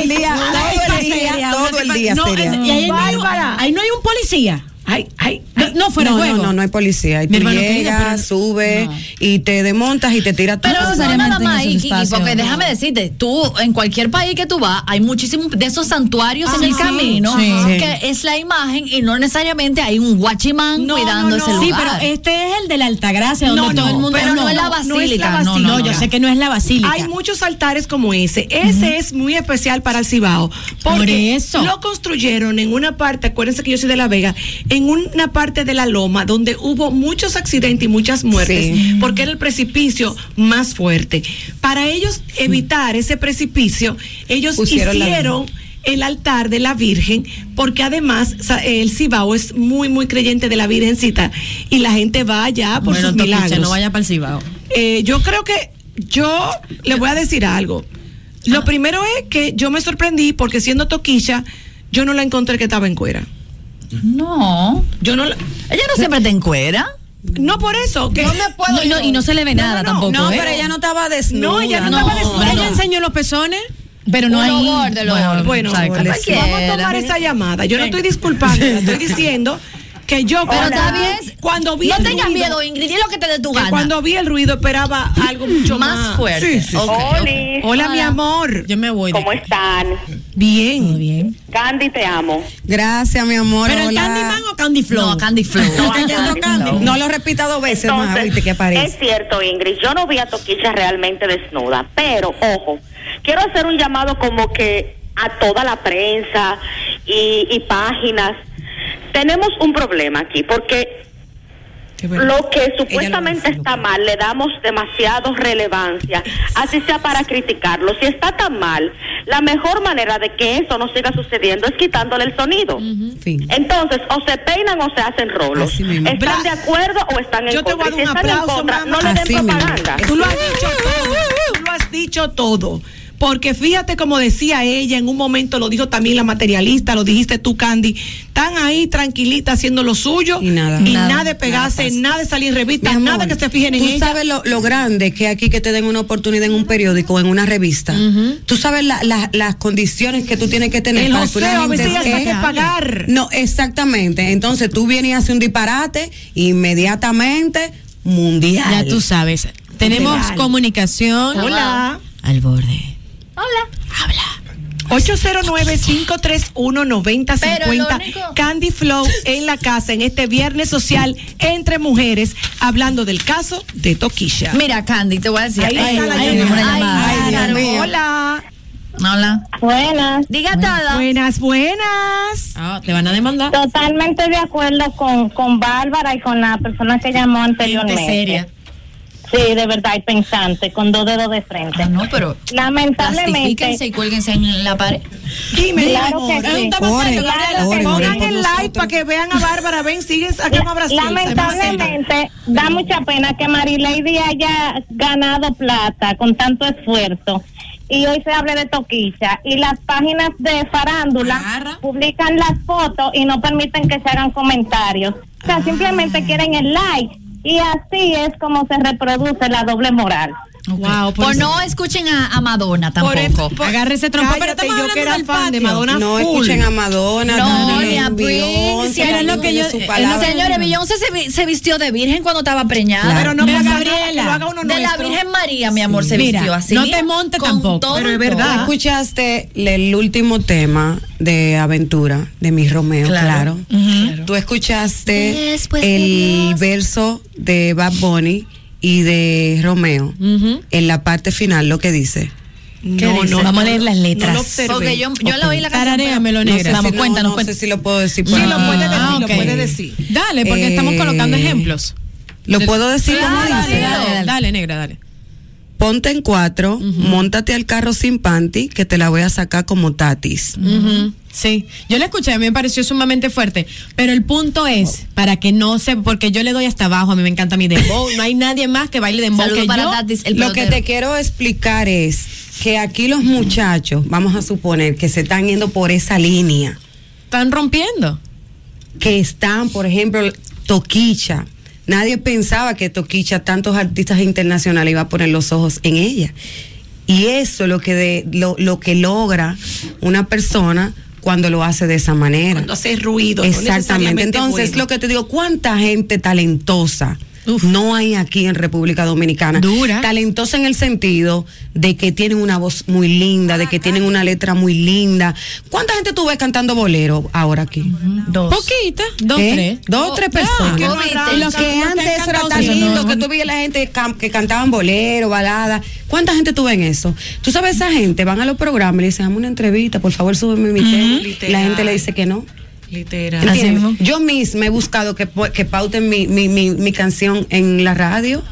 el día, todo el día, todo el día No, seria. y ahí no, hay, ahí no hay un policía. Ay, ay, no, fuera no, juego. No, no, no hay policía. Y Mi tú llegas, pero- subes y te desmontas y te tiras Pero todo. no nada más Kiki, espacios. porque déjame decirte, tú en cualquier país que tú vas, hay muchísimos de esos santuarios Ah, en el sí, camino sí. que es la imagen y no necesariamente hay un guachimán cuidando ese Sí, lugar. pero este es el de la Altagracia, donde No, todo no, el mundo. pero no es la no es la basílica, no, No, no, yo no. sé que no es la basílica. Hay muchos altares como ese. Ese es muy especial para el Cibao. Porque Por eso. Lo construyeron en una parte, acuérdense que yo soy de La Vega, en una parte de la loma donde hubo muchos accidentes y muchas muertes, Sí. porque era el precipicio más fuerte. Para ellos evitar ese precipicio, ellos Pusieron hicieron el altar de la Virgen, porque además el Cibao es muy, muy creyente de la Virgencita y la gente va allá por Bueno, sus milagros. no vaya para el Cibao. Eh, yo creo que yo le voy a decir algo. Lo primero es que yo me sorprendí porque siendo toquilla, yo no la encontré que estaba en cuera. No. Yo no la- Ella no siempre te encuera. No por eso, que No, y no- y no se le ve nada tampoco. No, ¿eh? pero ella no estaba desnuda. No, ella no, No, estaba desnuda. ¿Ella enseñó los pezones? Pero no hay. Bueno, exacto. vamos a tomar esa llamada. Yo no estoy disculpando, estoy diciendo que yo Pero cuando, está bien. cuando vi no el tengas ruido- miedo, Ingrid, lo que te dé tu gana. cuando vi el ruido esperaba algo mucho más, Más fuerte. Sí, sí, sí. Ok, ok. Hola, mi amor. Yo me voy. ¿Cómo están? Bien. Muy bien. Candy, te amo. Gracias, mi amor. ¿Pero el hola. Candyman o Candy Flow? No, Candy Flow. No, Candy Candy. Flow. No lo repita dos veces más, viste que es aparece. cierto, Ingrid, yo no vi a Toquicha realmente desnuda, pero ojo, quiero hacer un llamado como que a toda la prensa y, y páginas. Tenemos un problema aquí, porque lo que supuestamente está mal le damos demasiado relevancia, así sea para criticarlo. Si está tan mal, la mejor manera de que eso no siga sucediendo es quitándole el sonido. Fin. Entonces, o se peinan o se hacen rolos. ¿Están Bra- de acuerdo o están en Yo te voy contra? a dar Y si un están en contra, mamá. no le den Así propaganda. Tú lo has dicho todo. Tú lo has dicho todo. Porque fíjate como decía ella, en un momento lo dijo también la materialista, lo dijiste tú, Candy, están ahí tranquilitas haciendo lo suyo y nada, nada, de pegarse, nada, de salir en revistas, nada que se fijen en Tú ella. sabes lo, lo grande que aquí que te den una oportunidad en un periódico o en una revista. Tú sabes la- la- las condiciones que tú tienes que tener El para joseo, a veces hasta esté- que pagar. No, exactamente. Entonces tú vienes y haces un disparate inmediatamente mundial. Ya tú sabes. Tenemos Mundial. comunicación. Hola. Al borde. Hola. 809-531-9050. Lo único- Candy Flow en la casa en este viernes social entre mujeres, hablando del caso de Toquilla. Mira, Candy, te voy a decir. Ahí Ay, está la ay, llamada. una llamada. Ay, Dios Claro. mío. Hola. Hola. Buenas. Diga todo. Buenas, buenas. Ah, ¿Te van a demandar? Totalmente de acuerdo con, con Bárbara y con la persona que llamó anteriormente. seria. Sí, de verdad, y pensante, con dos dedos de frente. Ah, no, pero Lamentablemente. Y cuélguense en la pared. Dime, Claro que sí. Claro que pongan el like para que vean a Bárbara. Ven, sigue, saca un abrazo. Lamentablemente, da mucha pena que Marilady haya ganado plata con tanto esfuerzo. Y hoy se hable de toquilla. Y las páginas de farándula publican las fotos y no permiten que se hagan comentarios. O sea, simplemente quieren el like. Y así es como se reproduce la doble moral. Wow, por Por eso- no escuchen a, a Madonna tampoco. Agarre ese trompo, pero Cállate, estamos yo que hablando era del fan de patio. Madonna No full. escuchen a Madonna, No, ni ni a Beyoncé, Prince. Era lo que yo- que- Señores, Beyoncé se, se vistió de virgen cuando estaba preñada. Pero no Mira, Gabriela. lo haga uno de la. Virgen María, mi amor, se Mira, vistió así. no te monte con tampoco. todo Pero es verdad. todo. ¿Tú escuchaste el último tema de Aventura de mi Romeo? Claro. Claro. ¿Tú escuchaste Después de el verso de Bad Bunny y de Romeo en la parte final lo que dice? ¿Qué No, dice? no, Vamos a no, leer las no letras. lo. Porque yo, yo le oí la canción. Tararéamelo, No negra. Vamos, no, cuéntanos. no cuéntanos. sé si lo puedo decir. Sí, lo aquí. puede decir, Ah, lo ok. puede decir. Dale, porque Eh, estamos colocando ejemplos. ¿Lo puedo decir dale, dale, dale, dale, negra, dale. Ponte en cuatro, montate al carro sin panty, que te la voy a sacar como tatis. Sí, yo la escuché, a mí me pareció sumamente fuerte, pero el punto es, para que no se, porque yo le doy hasta abajo, a mí me encanta mi dembow, no hay nadie más que baile dembow Saludos que para yo. Tatis, el Lo que te quiero explicar es que aquí los muchachos, vamos a suponer que se están yendo por esa línea, Están rompiendo. que están, por ejemplo, Toquicha. Nadie pensaba que Toquicha, tantos artistas internacionales, iba a poner los ojos en ella. Y eso es lo que, de, lo, lo que logra una persona cuando lo hace de esa manera. Cuando hace ruido. Exactamente. Entonces, bueno. lo que te digo, ¿cuánta gente talentosa no hay aquí en República Dominicana? Dura. Talentosa en el sentido de que tienen una voz muy linda, de que tienen una letra muy linda. ¿Cuánta gente tú ves cantando bolero ahora aquí? Dos. Poquita, dos, ¿Eh? tres. Dos o tres personas. lo que antes era tan lindo, que tú veías la gente que cantaban bolero, balada. ¿Cuánta gente tú ves en eso? Tú sabes, esa gente van a los programas y le dicen, dame una entrevista, por favor, súbeme mi tema. Y la gente le dice que no. Literal. ¿Entiendes? Yo misma he buscado que, que pauten mi, mi, mi, mi canción en la radio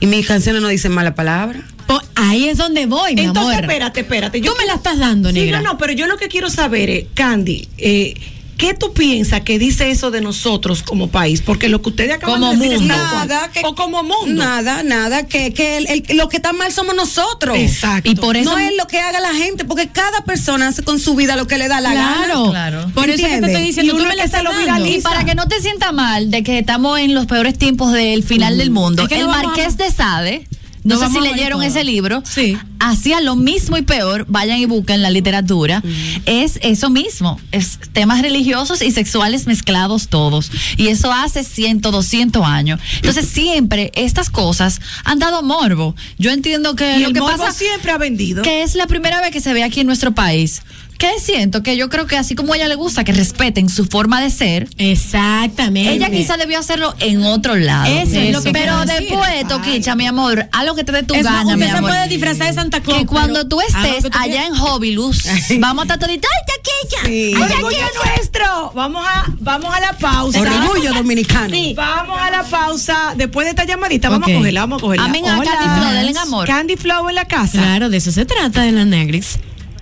y mis canciones no dicen mala palabra. Po- ahí es donde voy, mi Entonces, amor. espérate, espérate. Tú me la estás dando, Sí, negra. no, no, pero yo lo que quiero saber es, Candy, eh, ¿qué tú piensas que dice eso de nosotros como país? Porque lo que ustedes acaban Como de decir mundo. es. Nada, que- o como mundo. Nada, nada, que, que el, el- lo que está mal somos nosotros. Exacto. Y por eso- No es lo que haga la gente, porque cada persona hace con su vida lo que le da la gana. Claro, Claro. Por eso es que te ¿Entiendes? estoy diciendo, Y tú me la estás lo. Y para que no te sienta mal de que estamos en los peores tiempos del final del mundo, Es que el no Marqués a- de Sade, no sé si leyeron ese libro, Sí. hacía lo mismo y peor, vayan y busquen la literatura, es eso mismo, es temas religiosos y sexuales mezclados todos. Y eso hace 100, 200 años. Entonces siempre estas cosas han dado morbo. Yo entiendo que Y lo el que morbo pasa siempre ha vendido. que es la primera vez que se ve aquí en nuestro país. Que siento que yo creo que así como a ella le gusta que respeten su forma de ser, Exactamente. ella quizá debió hacerlo en otro lado. Eso es lo que Pero después, Toquicha, mi amor, haz lo que te dé tu Es gana, mi usted se amor. puede disfrazar de Santa Claus. Que cuando tú estés que tú allá en Hobbilus, vamos a estar toditos, ¡ay, Toquicha! ¡Ay, Toquicha! nuestro. Vamos a, vamos a la pausa. Orgullo dominicano. Sí, vamos a la pausa. Después de esta llamadita, vamos Ok. a cogerla, vamos a cogerla. Amén a. Candy Flow, denle amor. Candy Flow en la casa. Claro, de eso se trata de la Negris.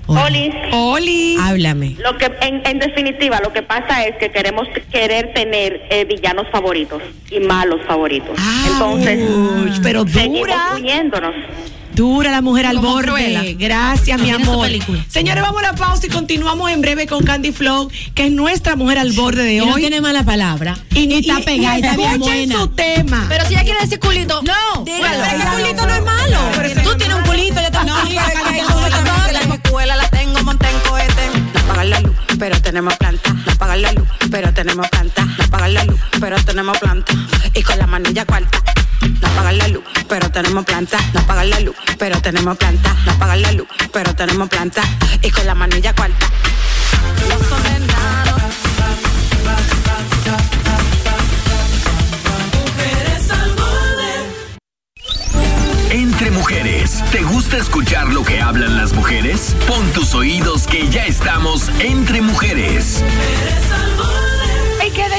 Olis. Oli. Háblame. Lo que, en, en definitiva, lo que pasa es que queremos querer tener eh, villanos favoritos y malos favoritos. Ah, Entonces, uy, pero seguimos dura. uniéndonos. Dura la mujer al borde. Cruella. Gracias, mi amor. Señores, vamos a la pausa y continuamos en breve con Candy Flow, que es nuestra mujer al borde de Y hoy. no tiene mala palabra. Y, está pegada, y está bien buena. su tema. Pero si ella quiere decir culito, No, dígalo. pero culito no es malo. Tú tienes un culito, yo tengo un culito. La escuela la tengo monta en cohete. La luz, pero tenemos planta. No apagar la luz, pero tenemos planta. No apagar la luz, pero tenemos planta. Y con la manilla cuarta. No apagar la luz, pero tenemos planta. No apagar la luz, pero tenemos planta. No apagar la luz, pero tenemos planta. Y con la manilla cuarta. Los condenados. Entre mujeres, ¿te gusta escuchar lo que hablan las mujeres? Pon tus oídos que ya estamos entre mujeres. ¡Ay,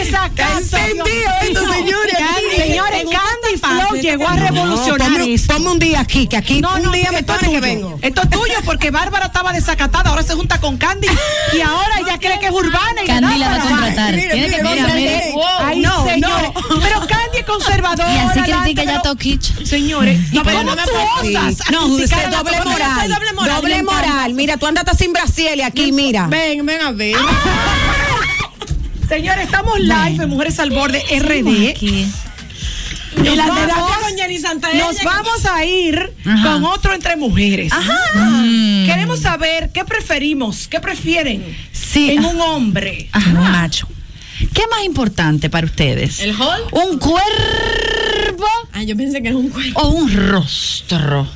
esto, Dios mío. señores. Candy, señores, ¿Te gusta Candy Flow fase? llegó a revolucionar ponme un día aquí, que aquí un día me pone que vengo. Esto es tuyo porque Bárbara estaba desacatada, ahora se junta con Candy y ahora ella cree que es urbana y Candy la va a contratar. Tiene que contratar. Ay, No, señores. Pero Candy es conservadora. Y así critica ya. Señores, ¿y No, pero no me osas No, usted doble moral. doble moral. Mira, tú andas hasta sin Brasil y aquí, mira. Ven, ven a ver. Señores, estamos live en Mujeres al Borde RD. Aquí. Y la vamos- con. Nos vamos a ir Ajá. con otro entre mujeres. Mm. Queremos saber qué preferimos, qué prefieren Sí. en un hombre. Ajá. Un macho. ¿Qué es más importante para ustedes? ¿El hall? ¿Un cuerpo Ah, yo pensé que era un cuerpo. o un rostro?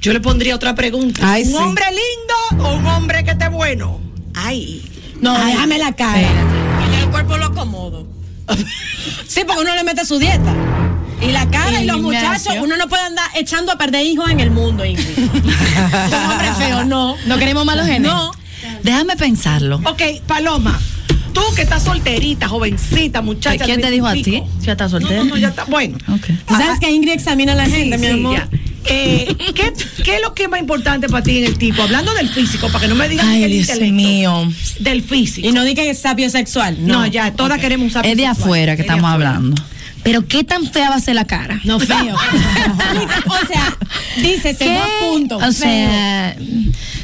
Yo le pondría otra pregunta. Ay, ¿Un sí. hombre lindo o un hombre que esté bueno? Ay. No, déjame la cara. Ya el cuerpo lo acomodo. sí, porque uno le mete su dieta. Y la cara y, Y los gimnasio. muchachos, uno no puede andar echando a perder hijos en el mundo, Ingrid. hombre feo, no. No queremos malos genes. No. Déjame pensarlo. Ok, Paloma, tú que estás solterita, jovencita, muchacha. ¿Quién te dijo a ti? ya estás soltera. no, no, ya está. Bueno. Ok. Tú sabes que Ingrid examina a la gente, Sí, mi sí, amor. ya. Eh, ¿qué, qué es lo que es más importante para ti en el tipo? Hablando del físico, para que no me digan que Ay, el Dios intelecto. mío. Del físico. Y no diga que es sapio sexual. no, No, ya, todas queremos un sapio Es de sexual. afuera que Es estamos afuera. hablando. Pero qué tan fea va a ser la cara. No, feo. o sea, dice, se ¿Qué? va a punto. O sea,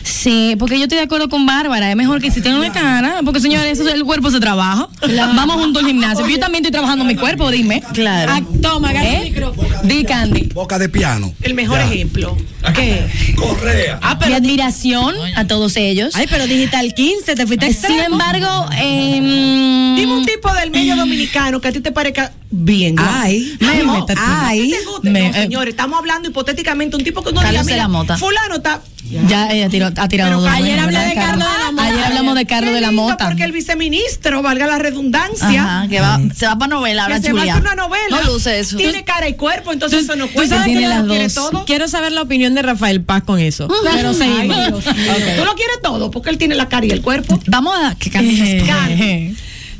sí, porque yo estoy de acuerdo con Bárbara. Es mejor que si tiene una cara, porque señores, eso, el cuerpo se trabaja. Vamos juntos al gimnasio. Yo también estoy trabajando mi cuerpo, dime. Claro. Ah, toma, agarra el ¿Eh? micrófono. Di Candy. Boca de piano. El mejor Ya. ejemplo. ¿Qué? Correa. Ah, Mi pero admiración a todos ellos. Ay, pero Digital 15, te fuiste Sin extremo. embargo, em, dime un tipo del medio dominicano que a ti te parezca bien. guapo. Ay, Memo. métete. ¿A ay. te gusta? Me- no, señores, estamos hablando hipotéticamente un tipo que no Carlos diga, de mira, la Mota. fulano está ya ella tiró, ha tirado dos ayer hablé ¿verdad, de Carlos de la Mota. Ayer hablamos de Carlos de la Mota. Porque el viceministro, valga la redundancia, Ajá, que va, se va para novela, ahora que se va a Julia. hacer una novela. No luce eso. Tiene cara y cuerpo, entonces eso no cuenta. sabes ¿Tú que lo las dos. todo? Quiero saber la opinión de Rafael Paz con eso. Pero seguimos. Tú lo quieres todo porque él tiene la cara y el cuerpo. Vamos a que.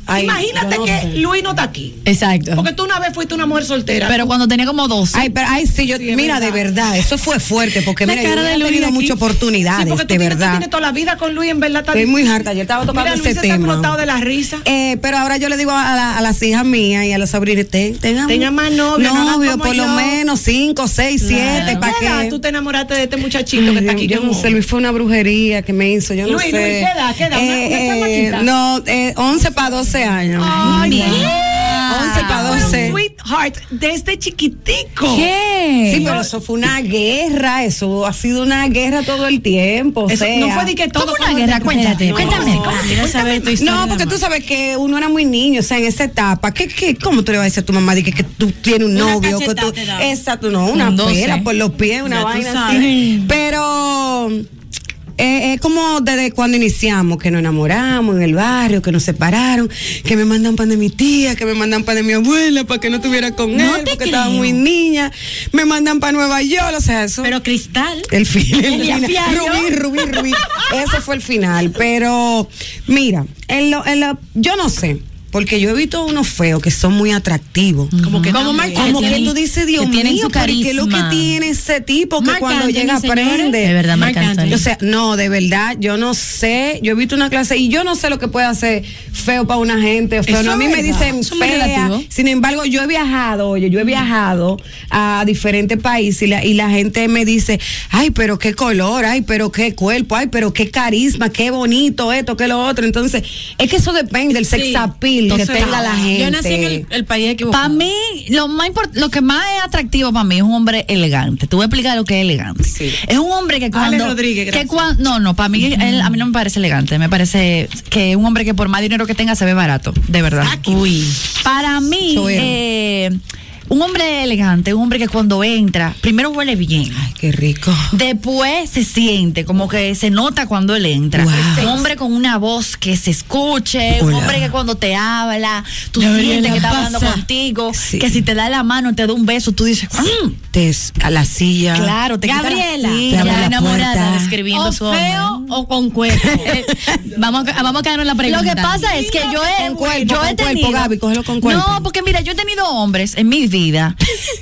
Ay, Imagínate no que sé. Luis no está aquí. Exacto. Porque tú una vez fuiste una mujer soltera. Pero cuando tenía como 12. Ay, pero, ay, sí, yo, Sí, mira, verdad. de verdad, eso fue fuerte, porque La mira, yo he Luis tenido muchas Sí, oportunidades, porque tú de tienes, tú verdad. tienes toda la vida con Luis, en verdad. está- Estoy muy harta, yo estaba tocando Mira, Luis ese está tema. explotado de la risa. Eh, pero ahora yo le digo a, la- a las hijas mías y a los sobrinos, ten- tengan, Tengan más novio, novio, por lo menos cinco, seis, siete, ¿para ¿Qué tú te enamoraste de este muchachito que está aquí? yo no como- sé, Luis fue una brujería que me hizo, yo no Luis, sé. Luis, ¿qué edad? ¿Qué edad? ¿Una- una Eh, chamaquita? no, eh, 11 para 12 años. Ay. Dios. 11 para Pero 12. Sweetheart, desde chiquitico. ¿Qué? Sí, pero eso fue una guerra, eso ha sido una guerra todo el tiempo. o Eso sea. no fue de que todo ¿Cómo una un guerra? Cuéntate, No, cuéntame. ¿cómo? Quiero saber tu historia. No, porque tú sabes que uno era muy niño, o sea, en esa etapa, ¿qué, qué, ¿cómo tú le vas a decir a tu mamá de que, que tú tienes un Una novio? Que tú, exacto, no, una Un 12. pela por los pies, una Ya tú vaina sabes. así. Pero eh, es como desde cuando iniciamos, que nos enamoramos en el barrio, que nos separaron, que me mandan pan de mi tía, que me mandan pan de mi abuela para que no estuviera con No él, porque estaba creo. muy niña, me mandan para Nueva York, o sea, eso. Pero Cristal. El el final. fiayo. Rubí, Rubí, Rubí. Ese fue el final. Pero, mira, en lo, en lo- yo no sé. Porque yo he visto unos feos que son muy atractivos. Como que como, también. como Que que tú dices, Dios que mío, su pero ¿y ¿qué es lo que tiene ese tipo que cuando Anthony, llega aprende? De verdad, Marc Anthony. O sea, no, de verdad, yo no sé. Yo he visto una clase y yo no sé lo que puede hacer feo para una gente. Feo. No, a mí me dicen Eso fea. Sin embargo, yo he viajado, oye, yo he viajado a diferentes países y la, y la gente me dice, ay, pero qué color, ay, pero qué cuerpo, ay, pero qué carisma, qué bonito esto, qué lo otro. Entonces, es que eso depende del sex Sí. que tenga la gente. Yo nací en el, el país equivocado. Para mí, lo más lo que más es atractivo para mí es un hombre elegante. Te voy a explicar lo que es elegante. Es un hombre que cuando. Rodríguez, que gracias. cuan- no, no, para mí, él- a mí no me parece elegante. Me parece que es un hombre que por más dinero que tenga se ve barato. De verdad. Uy. Para mí, eh, un hombre elegante, un hombre que cuando entra, primero huele bien. Ay, qué rico. Después se siente, como que se nota cuando él entra. Wow. Un hombre con una voz que se escuche, un hombre que cuando te habla, tú sientes que está hablando contigo, Sí. que si te da la mano, te da un beso, tú dices, "Mm". Te es- a la silla. claro, te quita la Gabriela. silla. Te abre la enamorada puerta. describiendo o su hombre. feo o con cuerpo. vamos, a, vamos a quedarnos en la Lo pregunta. que pasa es que yo he, Con cuerpo, yo he con cuerpo, tenido, Gaby, cógelo con cuerpo. No, porque mira, yo he tenido hombres en mi vida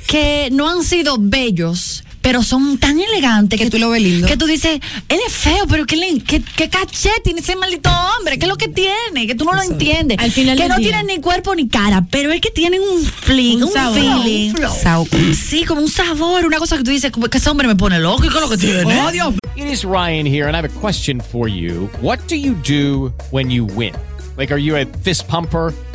que no han sido bellos. Pero son tan elegantes Que tú lo ves lindo. Que tú dices, él es feo, pero qué, qué, qué caché tiene ese maldito hombre. ¿Qué es lo que tiene? Que tú no lo entiendes. Al final que no día. tiene ni cuerpo ni cara, pero es que tienen un fling, Un un, sabor. feeling. Un flow. Sí, como un sabor, una cosa que tú dices, como que ese hombre me pone loco. ¿Y qué es lo que tiene? Oh, Dios It is Ryan here, and I have a question for you. What do you do when you win? Like, are you a fist pumper?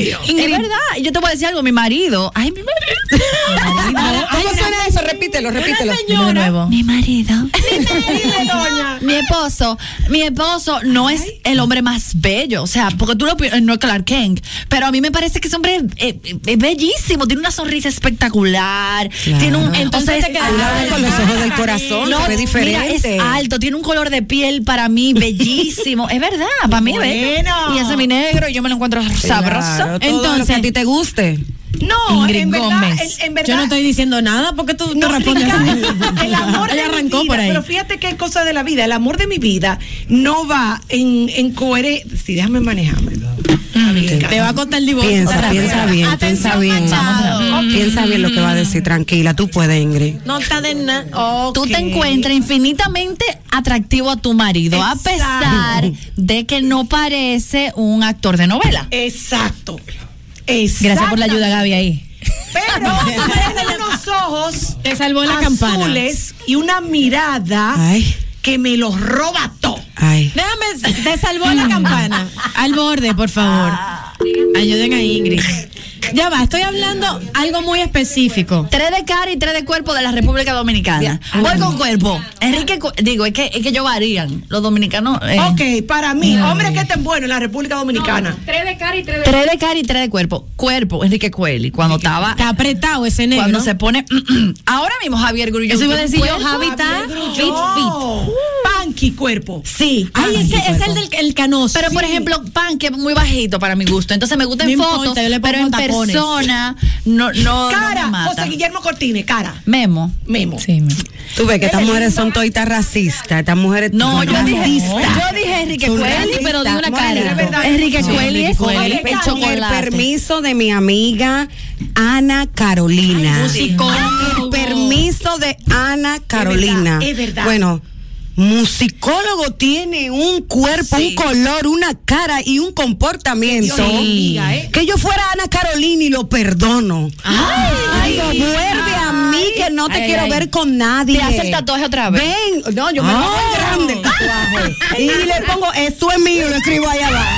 Es verdad, y yo te voy a decir algo, mi marido, ay, mi marido. ¿Cómo suena eso? Repítelo, repítelo. De nuevo. Mi marido. mi esposo, mi esposo no es el hombre más bello, o sea, porque tú lo pi- no es Clark Kent, pero a mí me parece que ese hombre es, es- es bellísimo, tiene una sonrisa espectacular, tiene un, Entonces te con los ojos del corazón, se ve mira, diferente. es alto, tiene un color de piel para mí bellísimo, es verdad, para mí es bello. Bueno. Y ese es mi negro y yo me lo encuentro sabroso. Claro, lo que a ti te guste. No, Ingrid en verdad, Gómez. en, en verdad. Yo no estoy diciendo nada porque tú no, respondes el amor de Ella mi arrancó vida, por ahí. Pero fíjate qué cosa de la vida. El amor de mi vida no va en, en coherencia. Sí, déjame manejarme. Te va a costar el divorcio. Piensa, piensa bien, Atención, piensa bien. Piensa bien lo que va a decir. Tranquila, tú puedes, Ingrid. No está de nada. Tú te encuentras infinitamente atractivo a tu marido, a pesar de que no parece un actor de novela. Exacto. Gracias por la ayuda, Gaby, ahí. Pero tiene unos ojos Te salvó la campana. azules y una mirada Ay, que me los roba todo. ay. Déjame, te salvó la campana. Al borde, por favor. Ayuden a Ingrid. Ya va, estoy hablando algo muy específico. Tres de cara y tres de cuerpo de la República Dominicana. Voy con cuerpo. Enrique, digo, es que, es que ellos varían. Los dominicanos. eh, Ok, para mí, hombre que estén bueno en la República Dominicana. Tres de cara y tres de cuerpo. Cuerpo, Enrique Cueli, cuando estaba. Está apretado ese negro. Cuando se pone. ahora mismo Javier Grullón. Eso iba a decir yo, Cuerpo, Javi está fit, fit. Panky cuerpo. Sí. Ay, ese es el del el canoso. Pero por ejemplo, Pan, que es muy bajito para mi gusto. Entonces me gusta en No fotos, importa, yo le pero en tapones. persona no, no, Cara, no me mata. José Guillermo Cortines, cara. Memo. Memo. Sí, me- Tú ves que estas mujeres son toditas racistas. Estas mujeres No, yo dije, yo dije Enrique Cueli, pero de una cara. Enrique Cueli es el Con el chocolate. permiso de mi amiga Ana Carolina. Ay, el permiso de Ana Carolina. es verdad. Bueno. Musicólogo tiene un cuerpo, Sí. un color, una cara y un comportamiento. Bendiga, ¿eh? Que yo fuera Ana Carolina y lo perdono. Digo, vuelve a mí que no te Ay, quiero ay. ver con nadie. Te hace el tatuaje otra vez. Ven, no, yo me lo hago grande el tatuaje. y le pongo, esto es mío, lo escribo ahí abajo.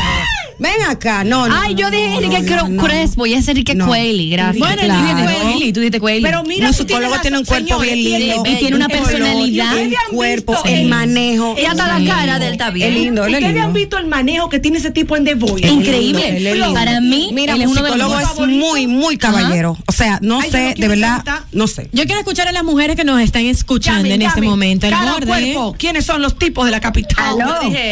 Ven acá, no, no. Ay, yo dije Enrique no, Cro- no. Crespo y es Enrique No. Cueli, gracias. Bueno, Claro. Enrique Cueli, tú dijiste Cueli. Pero mira, Los psicólogos tienen un cuerpo bien lindo. y tiene una el personalidad. El cuerpo, el manejo. Y hasta la cara de él está bien. Es lindo, él es ¿Ustedes lindo. han visto el manejo que tiene ese tipo en The Voice? Increíble. Lindo. Para mí, Mira, él es un uno de los psicólogo es muy, muy caballero. O sea, no sé, de verdad, no sé. Yo quiero escuchar a las mujeres que nos están escuchando en este momento. El cuerpo. ¿Quiénes son los tipos de la capital?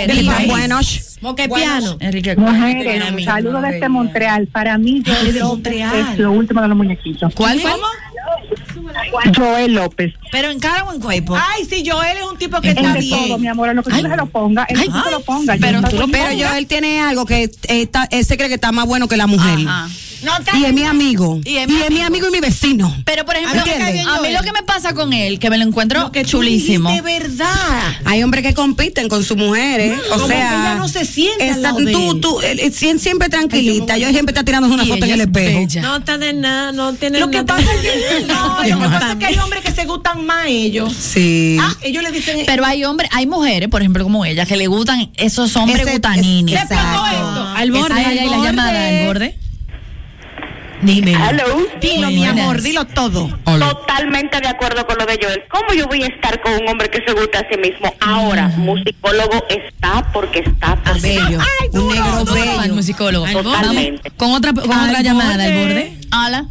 Del país. Buenos. Moque piano. Enrique Mujeres, saludos desde Montreal. Para mí, Joel López Montreal. es lo último de los muñequitos. ¿Cuál? ¿Cuál? Joel López. Pero en cara o en cuerpo. Ay, sí, Joel es un tipo que está de bien. todo, mi amor, lo que tú se lo ponga, tú se lo ponga. pero Yo tú lo estoy- Pero yo, él tiene algo que está, él se cree que está más bueno que la mujer. Ajá. Y es mi amigo. Y Y es es mi mi, amigo y mi vecino. Pero por ejemplo, A a mí lo que me pasa con él, que me lo encuentro Lo que chulísimo. dijiste, verdad. Hay hombres que compiten con sus mujeres. o Como sea, que ella no se siente al esa- de tú, él. tú, él- él siem- siempre tranquilita. Yo siempre está tirando una Y foto en el es espejo. bella. No está de nada, no tiene Lo que nada. pasa es que, no, lo que pasa es que hay hombres que se gustan más ellos. Sí. Ah, ellos le dicen. Pero hay hombres, hay mujeres, por ejemplo, como ella, que le gustan esos hombres explotó Exacto. esto. Al borde. Al borde. Dime. Dilo, mi Buenas. amor, dilo todo. Totalmente de acuerdo con lo de Joel. ¿Cómo yo voy a estar con un hombre que se gusta a sí mismo? Ahora, musicólogo está porque está. Porque Bello. un negro Al bello. musicólogo. Al borde. Totalmente. Con otra, con otra llamada al borde. borde. Hola.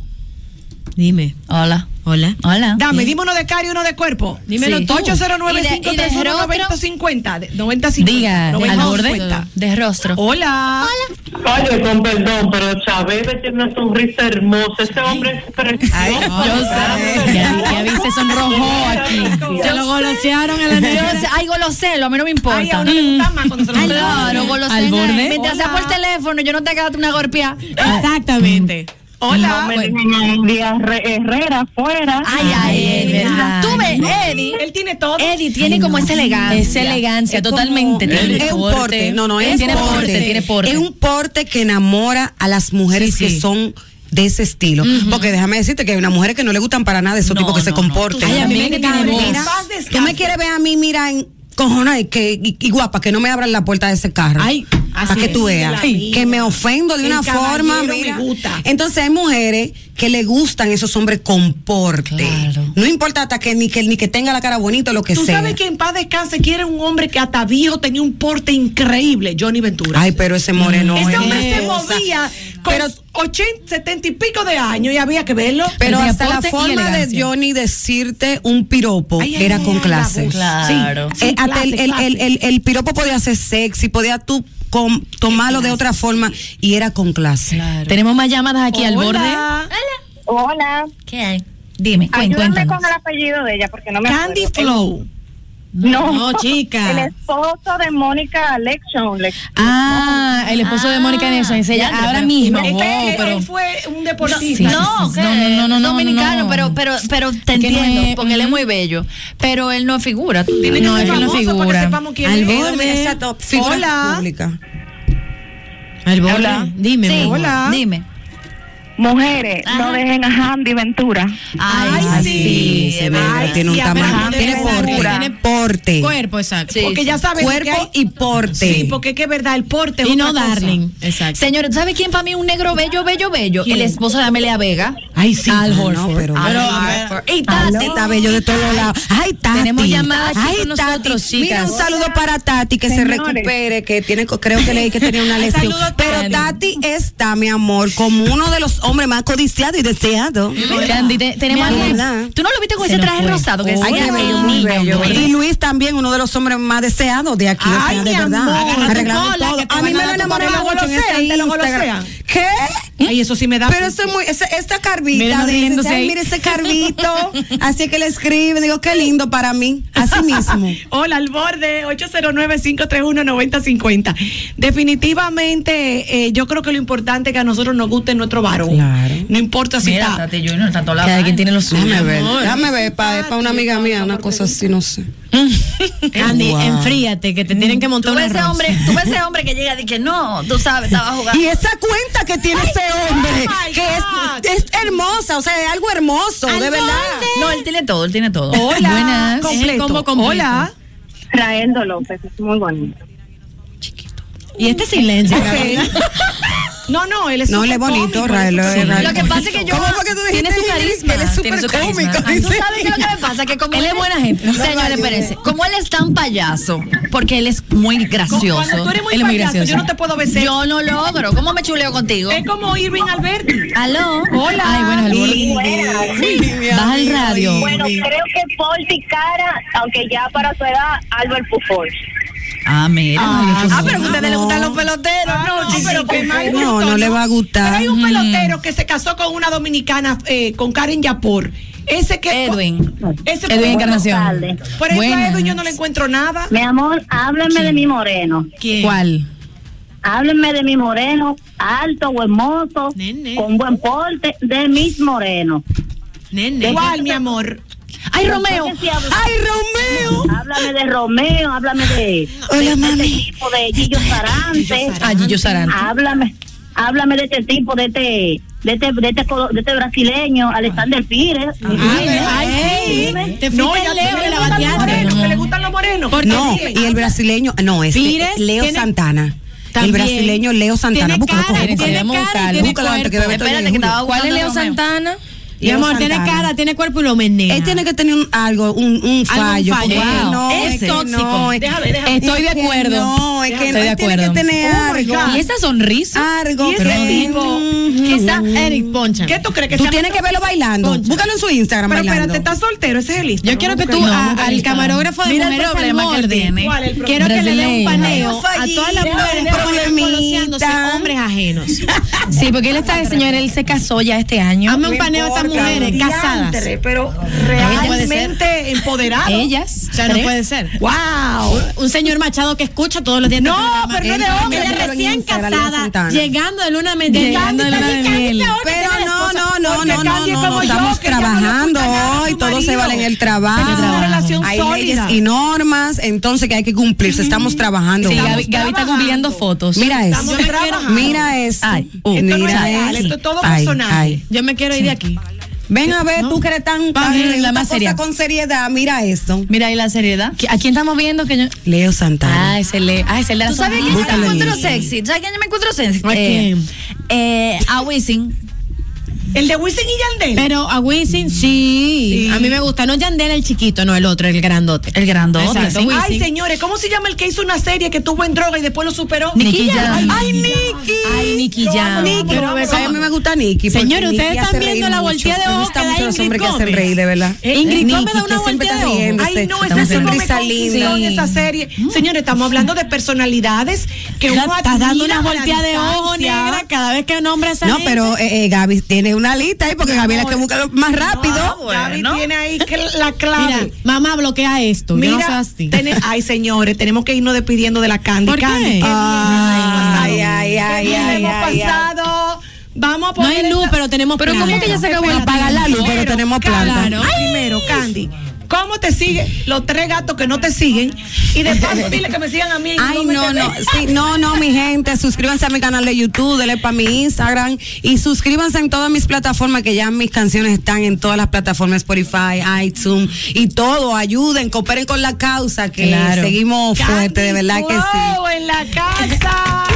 Dime. Hola. Hola. Hola. Dame, dime uno de cara y uno de cuerpo. Dímelo Sí. tú. 809 Y de- y de 531 rostro. 9050 9050 Diga, al borde. De rostro. Hola. Oye, con perdón, pero Chávez tiene una sonrisa hermosa. Ese hombre es precioso. Yo sé. Ya, ya vi, se sonrojó aquí. Se lo golosearon a la sé, ay, goloselo, a mí no me Ay, a importa. uno le gusta más cuando se lo Claro, goloselo. Al borde. Mientras sea por Hola. teléfono, yo no te hago una golpeada. Exactamente. Hola. No me dejen un día Herrera afuera. Ay, ay, verdad. Tú ves, Eddie. Él tiene todo. Eddie tiene como esa elegancia. Es elegancia, Es como- totalmente. Tiene es un porte. No, no, es tiene porte. porte, tiene porte. Es un porte que enamora a las mujeres Sí, que son de ese estilo. Porque déjame decirte que hay unas mujeres que no le gustan para nada esos No, tipos que se no, no. comporten. Ay, a mí me. Mira, tú me quieres ver a mí, mira, en cojona y, que, y, y guapa, que no me abran la puerta de ese carro. Ay, para que tú veas. Que me ofendo de El una forma. me gusta. Entonces hay mujeres que le gustan esos hombres con porte. Claro. No importa hasta que ni que ni que tenga la cara bonita o lo que Tú sea. sabes que en paz descanse quiere un hombre que hasta viejo tenía un porte increíble, Johnny Ventura. Ay, pero ese moreno. Ese es hombre se movía con Pero- 80, 70 y pico de años y había que verlo. Pero hasta la forma de. Johnny decirte un piropo Ay, ay, era ay, con ay, clase. la voz. Claro. Sí, Eh, clase, el, el- clase. el- el- el piropo podía ser sexy, podía tú com- tomarlo de otra forma y era con clase. Tenemos más llamadas aquí al borde. Hola. Hola. ¿Qué hay? Dime, Ayúdame cuéntanos. con el apellido de ella porque no me Candy acuerdo. Flow. No, No, chica. El esposo de Mónica Lection. Le- Ah, el esposo de Mónica. Es ella ahora pero- mismo. Es que Oh, él- pero él fue un deportista. No, sí, no, no, no, no, no, dominicano, no. pero pero pero te Que no entiendo, es- porque él es muy bello, pero él no figura. Tiene que No, ser es que no famoso para que figura. sepamos quién Al es. borde. Exacto, figura Hola. pública. Al borde. Hola. Dime, Sí. Hola. Dime. Mujeres, Ajá. no dejen a Handy Ventura. Ay, Ay, sí, sí, se ve. Ay, tiene un sí, tamaño, tiene porte, tiene porte, Cuerpo, exacto. Sí, Porque sí. ya sabes que hay- cuerpo y porte. Sí, porque es que es verdad, el porte es Y no cosa. darling. Exacto. Señores, ¿sabe quién para mí un negro bello, bello, bello? ¿Quién? El esposo de Amelia Vega. Ay, sí. Al no, Horford. pero, Tati. Está bello de todos lados. Ay, Tati. Tenemos llamada aquí Ay, con Tati. nosotros, Mira, chicas. un saludo para Tati que se recupere, que tiene, creo que leí que tenía una lesión. Pero Tati. Tati está, mi amor, como uno de los hombres más codiciados y deseados. Candy, te- tenemos alguien. ¿Tú no lo viste con Se ese traje fue. rosado? Que Ay, Ay, bello, muy mío, bello. ¿verdad? Y Luis también, uno de los hombres más deseados de aquí. o sea, Ay, de verdad. amor. A mí me lo tu enamoraron cola. mucho en Te ese lo Instagram. golosean. ¿Qué? Ay, eso sí me da. Pero esto es muy, esa- esta carvita, Mira, dice, ay, mira ese carvito, así que le escribe, digo, qué lindo para mí, así mismo. Hola, al borde, 809-531-9050. Definitivamente, eh, yo creo que lo importante es que a nosotros nos guste nuestro varón. Claro. No importa si Mira, está. Tati Junior, tanto la Cada quien tiene lo suyo. Déjame ver, déjame ver, para una amiga mía, una cosa así, no sé. Andy, Wow. enfríate, que te tienen que montar Tú ves ese hombre, tú ves ese hombre que llega y que no, tú sabes, estaba jugando. Y esa cuenta que tiene ese hombre, que es, es hermosa, o sea, es algo hermoso, de verdad. No, él tiene todo, él tiene todo. Hola, Buenas. completo. Completo. Hola. Traendo López, es muy bonito. Y este silencio. No, no, él es No, él es súper bonito, cómico, Rael, él es es súper Rael. Lo que pasa es que yo. ¿Cómo fue que tú dijiste tiene su carisma. él es tiene su súper carisma. cómico? Tú Dice. sabes qué es lo que me pasa, que como Él es buena gente. Señores, espérense. Como él es tan payaso, porque él es muy gracioso. Cuando tú eres muy Él es muy payaso, gracioso. yo no te puedo besar. Yo no logro. ¿Cómo me chuleo contigo? Es como Irving Alberti. Aló. Hola. Ay, bueno, el borde. Sí. Baja el radio. Bueno, creo que Paul cara, aunque ya para su edad, Albert Pujol. Ah, mira. Ah, pero a ustedes les gustan los peloteros, Ah, no, pero que más No, no le va a gustar. Pero hay un pelotero que se casó con una dominicana, eh, con Karen Yapor. Ese que. Edwin. Ese Edwin Encarnación. Por eso a. Edwin yo no le encuentro nada. Mi amor, háblenme de mi moreno. ¿Cuál? Háblenme de mi moreno, alto, buen mozo, Nene. con buen porte, de mis morenos. Nene. ¿Cuál, mi amor? Ay, Romeo. ¡Ay, Romeo! Háblame de Romeo, háblame de, Hola, de, de mami. este tipo de Gillo Sarante. Ah, Gillo Sarante. Háblame, háblame de este tipo, de este, de este, de este, de este brasileño, Alexander Pires. Ay, sí. Te No, ya que y le la gustan los bateaste. morenos, que le gustan los morenos. Porque No, sí. y el brasileño, no, este, Pires Leo tiene- Santana. También. El brasileño Leo Santana. Tiene Búscalo, cara, cógelo, tiene búscalo. cara y tiene Búscalo antes que cuerpo. bebe todo Espérate, el que Julio. estaba ¿Cuál es Leo Romeo. Mi Leo amor, tiene cara, tiene cuerpo y lo menea. Él tiene que tener un, algo, un, un fallo. Wow. no, Es tóxico. no, es- Déjame, déjame. Estoy de acuerdo. No, es que Estoy no, de él tiene acuerdo. que tener Oh algo. Y esa sonrisa. Algo. Y ese pero- tipo, Quizá Eric Poncha. ¿Qué tú crees que Tú sea tienes que verlo bailando. Concha. Búscalo en su Instagram Pero bailando. espérate, ¿estás soltero? Ese es el Instagram. Yo quiero que tú a- al camarógrafo de Mira el problema que tiene. ¿Cuál es el Quiero que le dé un paneo a todas las mujeres coloseándose hombres ajenos. Sí, porque él está, señor, él se casó ya este año. Hazme un paneo importa, mujeres casadas. Pero realmente empoderado. Ellas. O sea, no puede ser. Wow. Un señor Machado que escucha todos los días. No, este pero no de hombre, Ella recién casada, llegando de luna de. Llegando de luna de miel. Pero no, no, no, no, no, no, estamos trabajando hoy, todo se vale en el trabajo. Hay leyes y normas, entonces que hay que cumplirse. Estamos trabajando. Sí. Gaby, está googleando fotos. Mira eso. Estamos trabajando. Mira eso. Uh, Esto no es Mira eso. esto es todo ay. Yo me quiero ir de aquí. Ven a ver, tú que eres tan, tan la más cosa seria. con seriedad. Mira esto. Mira, ¿y la seriedad? ¿A quién estamos viendo? Que yo... Leo Santana. Ah, ese le, ah, ese le ¿Tú sabes quién yo me encuentro sexy? ¿Tú sabes quién yo me encuentro sexy? ¿A Eh, quién? eh, a Wisin. El de Wisin y Yandel. Pero a Wisin sí. Sí. A mí me gusta. No Yandel el chiquito, no el otro, el grandote. El grandote, Exacto. Ay, señores, ¿cómo se llama el que hizo una serie que tuvo en droga y después lo superó? Nicky Jam. Ay, Nicky. Ay, Nicky Jam. pero a mí me gusta Nicky. Señores, ustedes están viendo la mucho. voltea de Me ojos gustan da mucho los hombres que hacen reír, de verdad. Eh, Ingrid Gómez da una que siempre voltea está de ojos. Ay, no, esa sonrisa linda. esa serie. Señores, estamos hablando de personalidades que uno Estás dando una a la voltea de ojo distancia. negra cada vez que un hombre se No, pero eh, eh, Gaby tiene una lista ahí porque Gaby es la que busca lo más rápido. Gaby tiene ahí la clave. Mira, mamá, bloquea esto. no Mira, así. ay señores, tenemos que irnos despidiendo de la Candy. ¿Por qué? Candy, Ay, ay, ay, Qué bien ay, hemos ay, ay. pasado. Vamos a No hay luz, esta- pero tenemos Pero plata. ¿cómo que ya se acabó el apagar la luz, pero tenemos plata. Primero, Candy. ¿Cómo te siguen los tres gatos que no te siguen? Y de paso dile que me sigan a mí. Ay, no, no, den. sí, no, no, mi gente, suscríbanse a mi canal de YouTube, denle para mi Instagram y suscríbanse en todas mis plataformas que ya mis canciones están en todas las plataformas Spotify, iTunes y todo, ayuden, cooperen con la causa que Claro. seguimos fuerte, de verdad que sí. En la casa.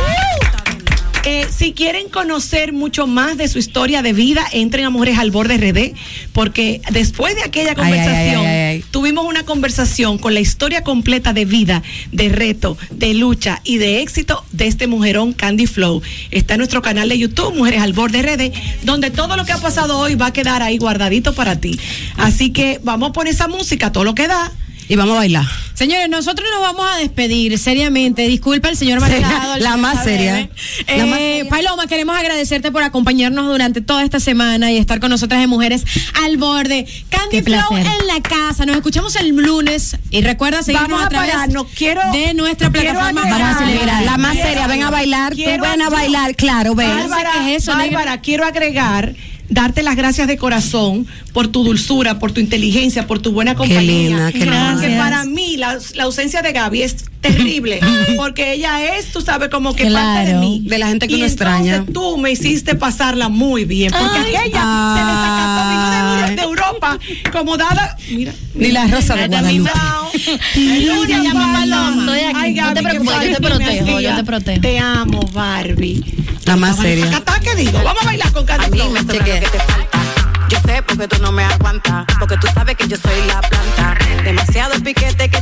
Eh, si quieren conocer mucho más de su historia de vida, entren a Mujeres al Borde RD, porque después de aquella ay, conversación, ay, ay. tuvimos una conversación con la historia completa de vida, de reto, de lucha y de éxito de este mujerón Candy Flow. Está en nuestro canal de YouTube, Mujeres al Borde RD, donde todo lo que ha pasado hoy va a quedar ahí guardadito para ti. Así que vamos a poner esa música, todo lo que da. Y vamos a bailar. Señores, nosotros nos vamos a despedir seriamente. Disculpa el señor Seria- Machado. el la más seria. La más Eh, Paloma, queremos agradecerte por acompañarnos durante toda esta semana y estar con nosotras en Mujeres al Borde. Candy Qué Flow placer. en la casa. Nos escuchamos el lunes y recuerda seguirnos Vamos a a través pararnos. Quiero- de nuestra plataforma. Vamos a celebrar. La más Quiero- seria, ven a bailar, tú ven a bailar, claro, ven. Bárbara, ¿qué es eso, Bárbara, quiero agregar darte las gracias de corazón por tu dulzura, por tu inteligencia, por tu buena compañía. linda, qué linda. Que para mí la, la ausencia de Gaby es terrible, porque ella es, tú sabes, como que parte de mí. De la gente que y uno entonces extraña. tú me hiciste pasarla muy bien, porque Ay. aquella se desacató, vino de, de Europa, como dada, mira. Ni la rosa de Guadalupe. Ay, No te Gaby, qué preocupes, yo te protejo, yo te protejo. Te amo, Barbie. La más seria. ¿Desacatá qué digo? Vamos a bailar con Candy Yo sé porque tú no me aguantas, porque tú sabes que yo soy la planta. Demasiado piquete que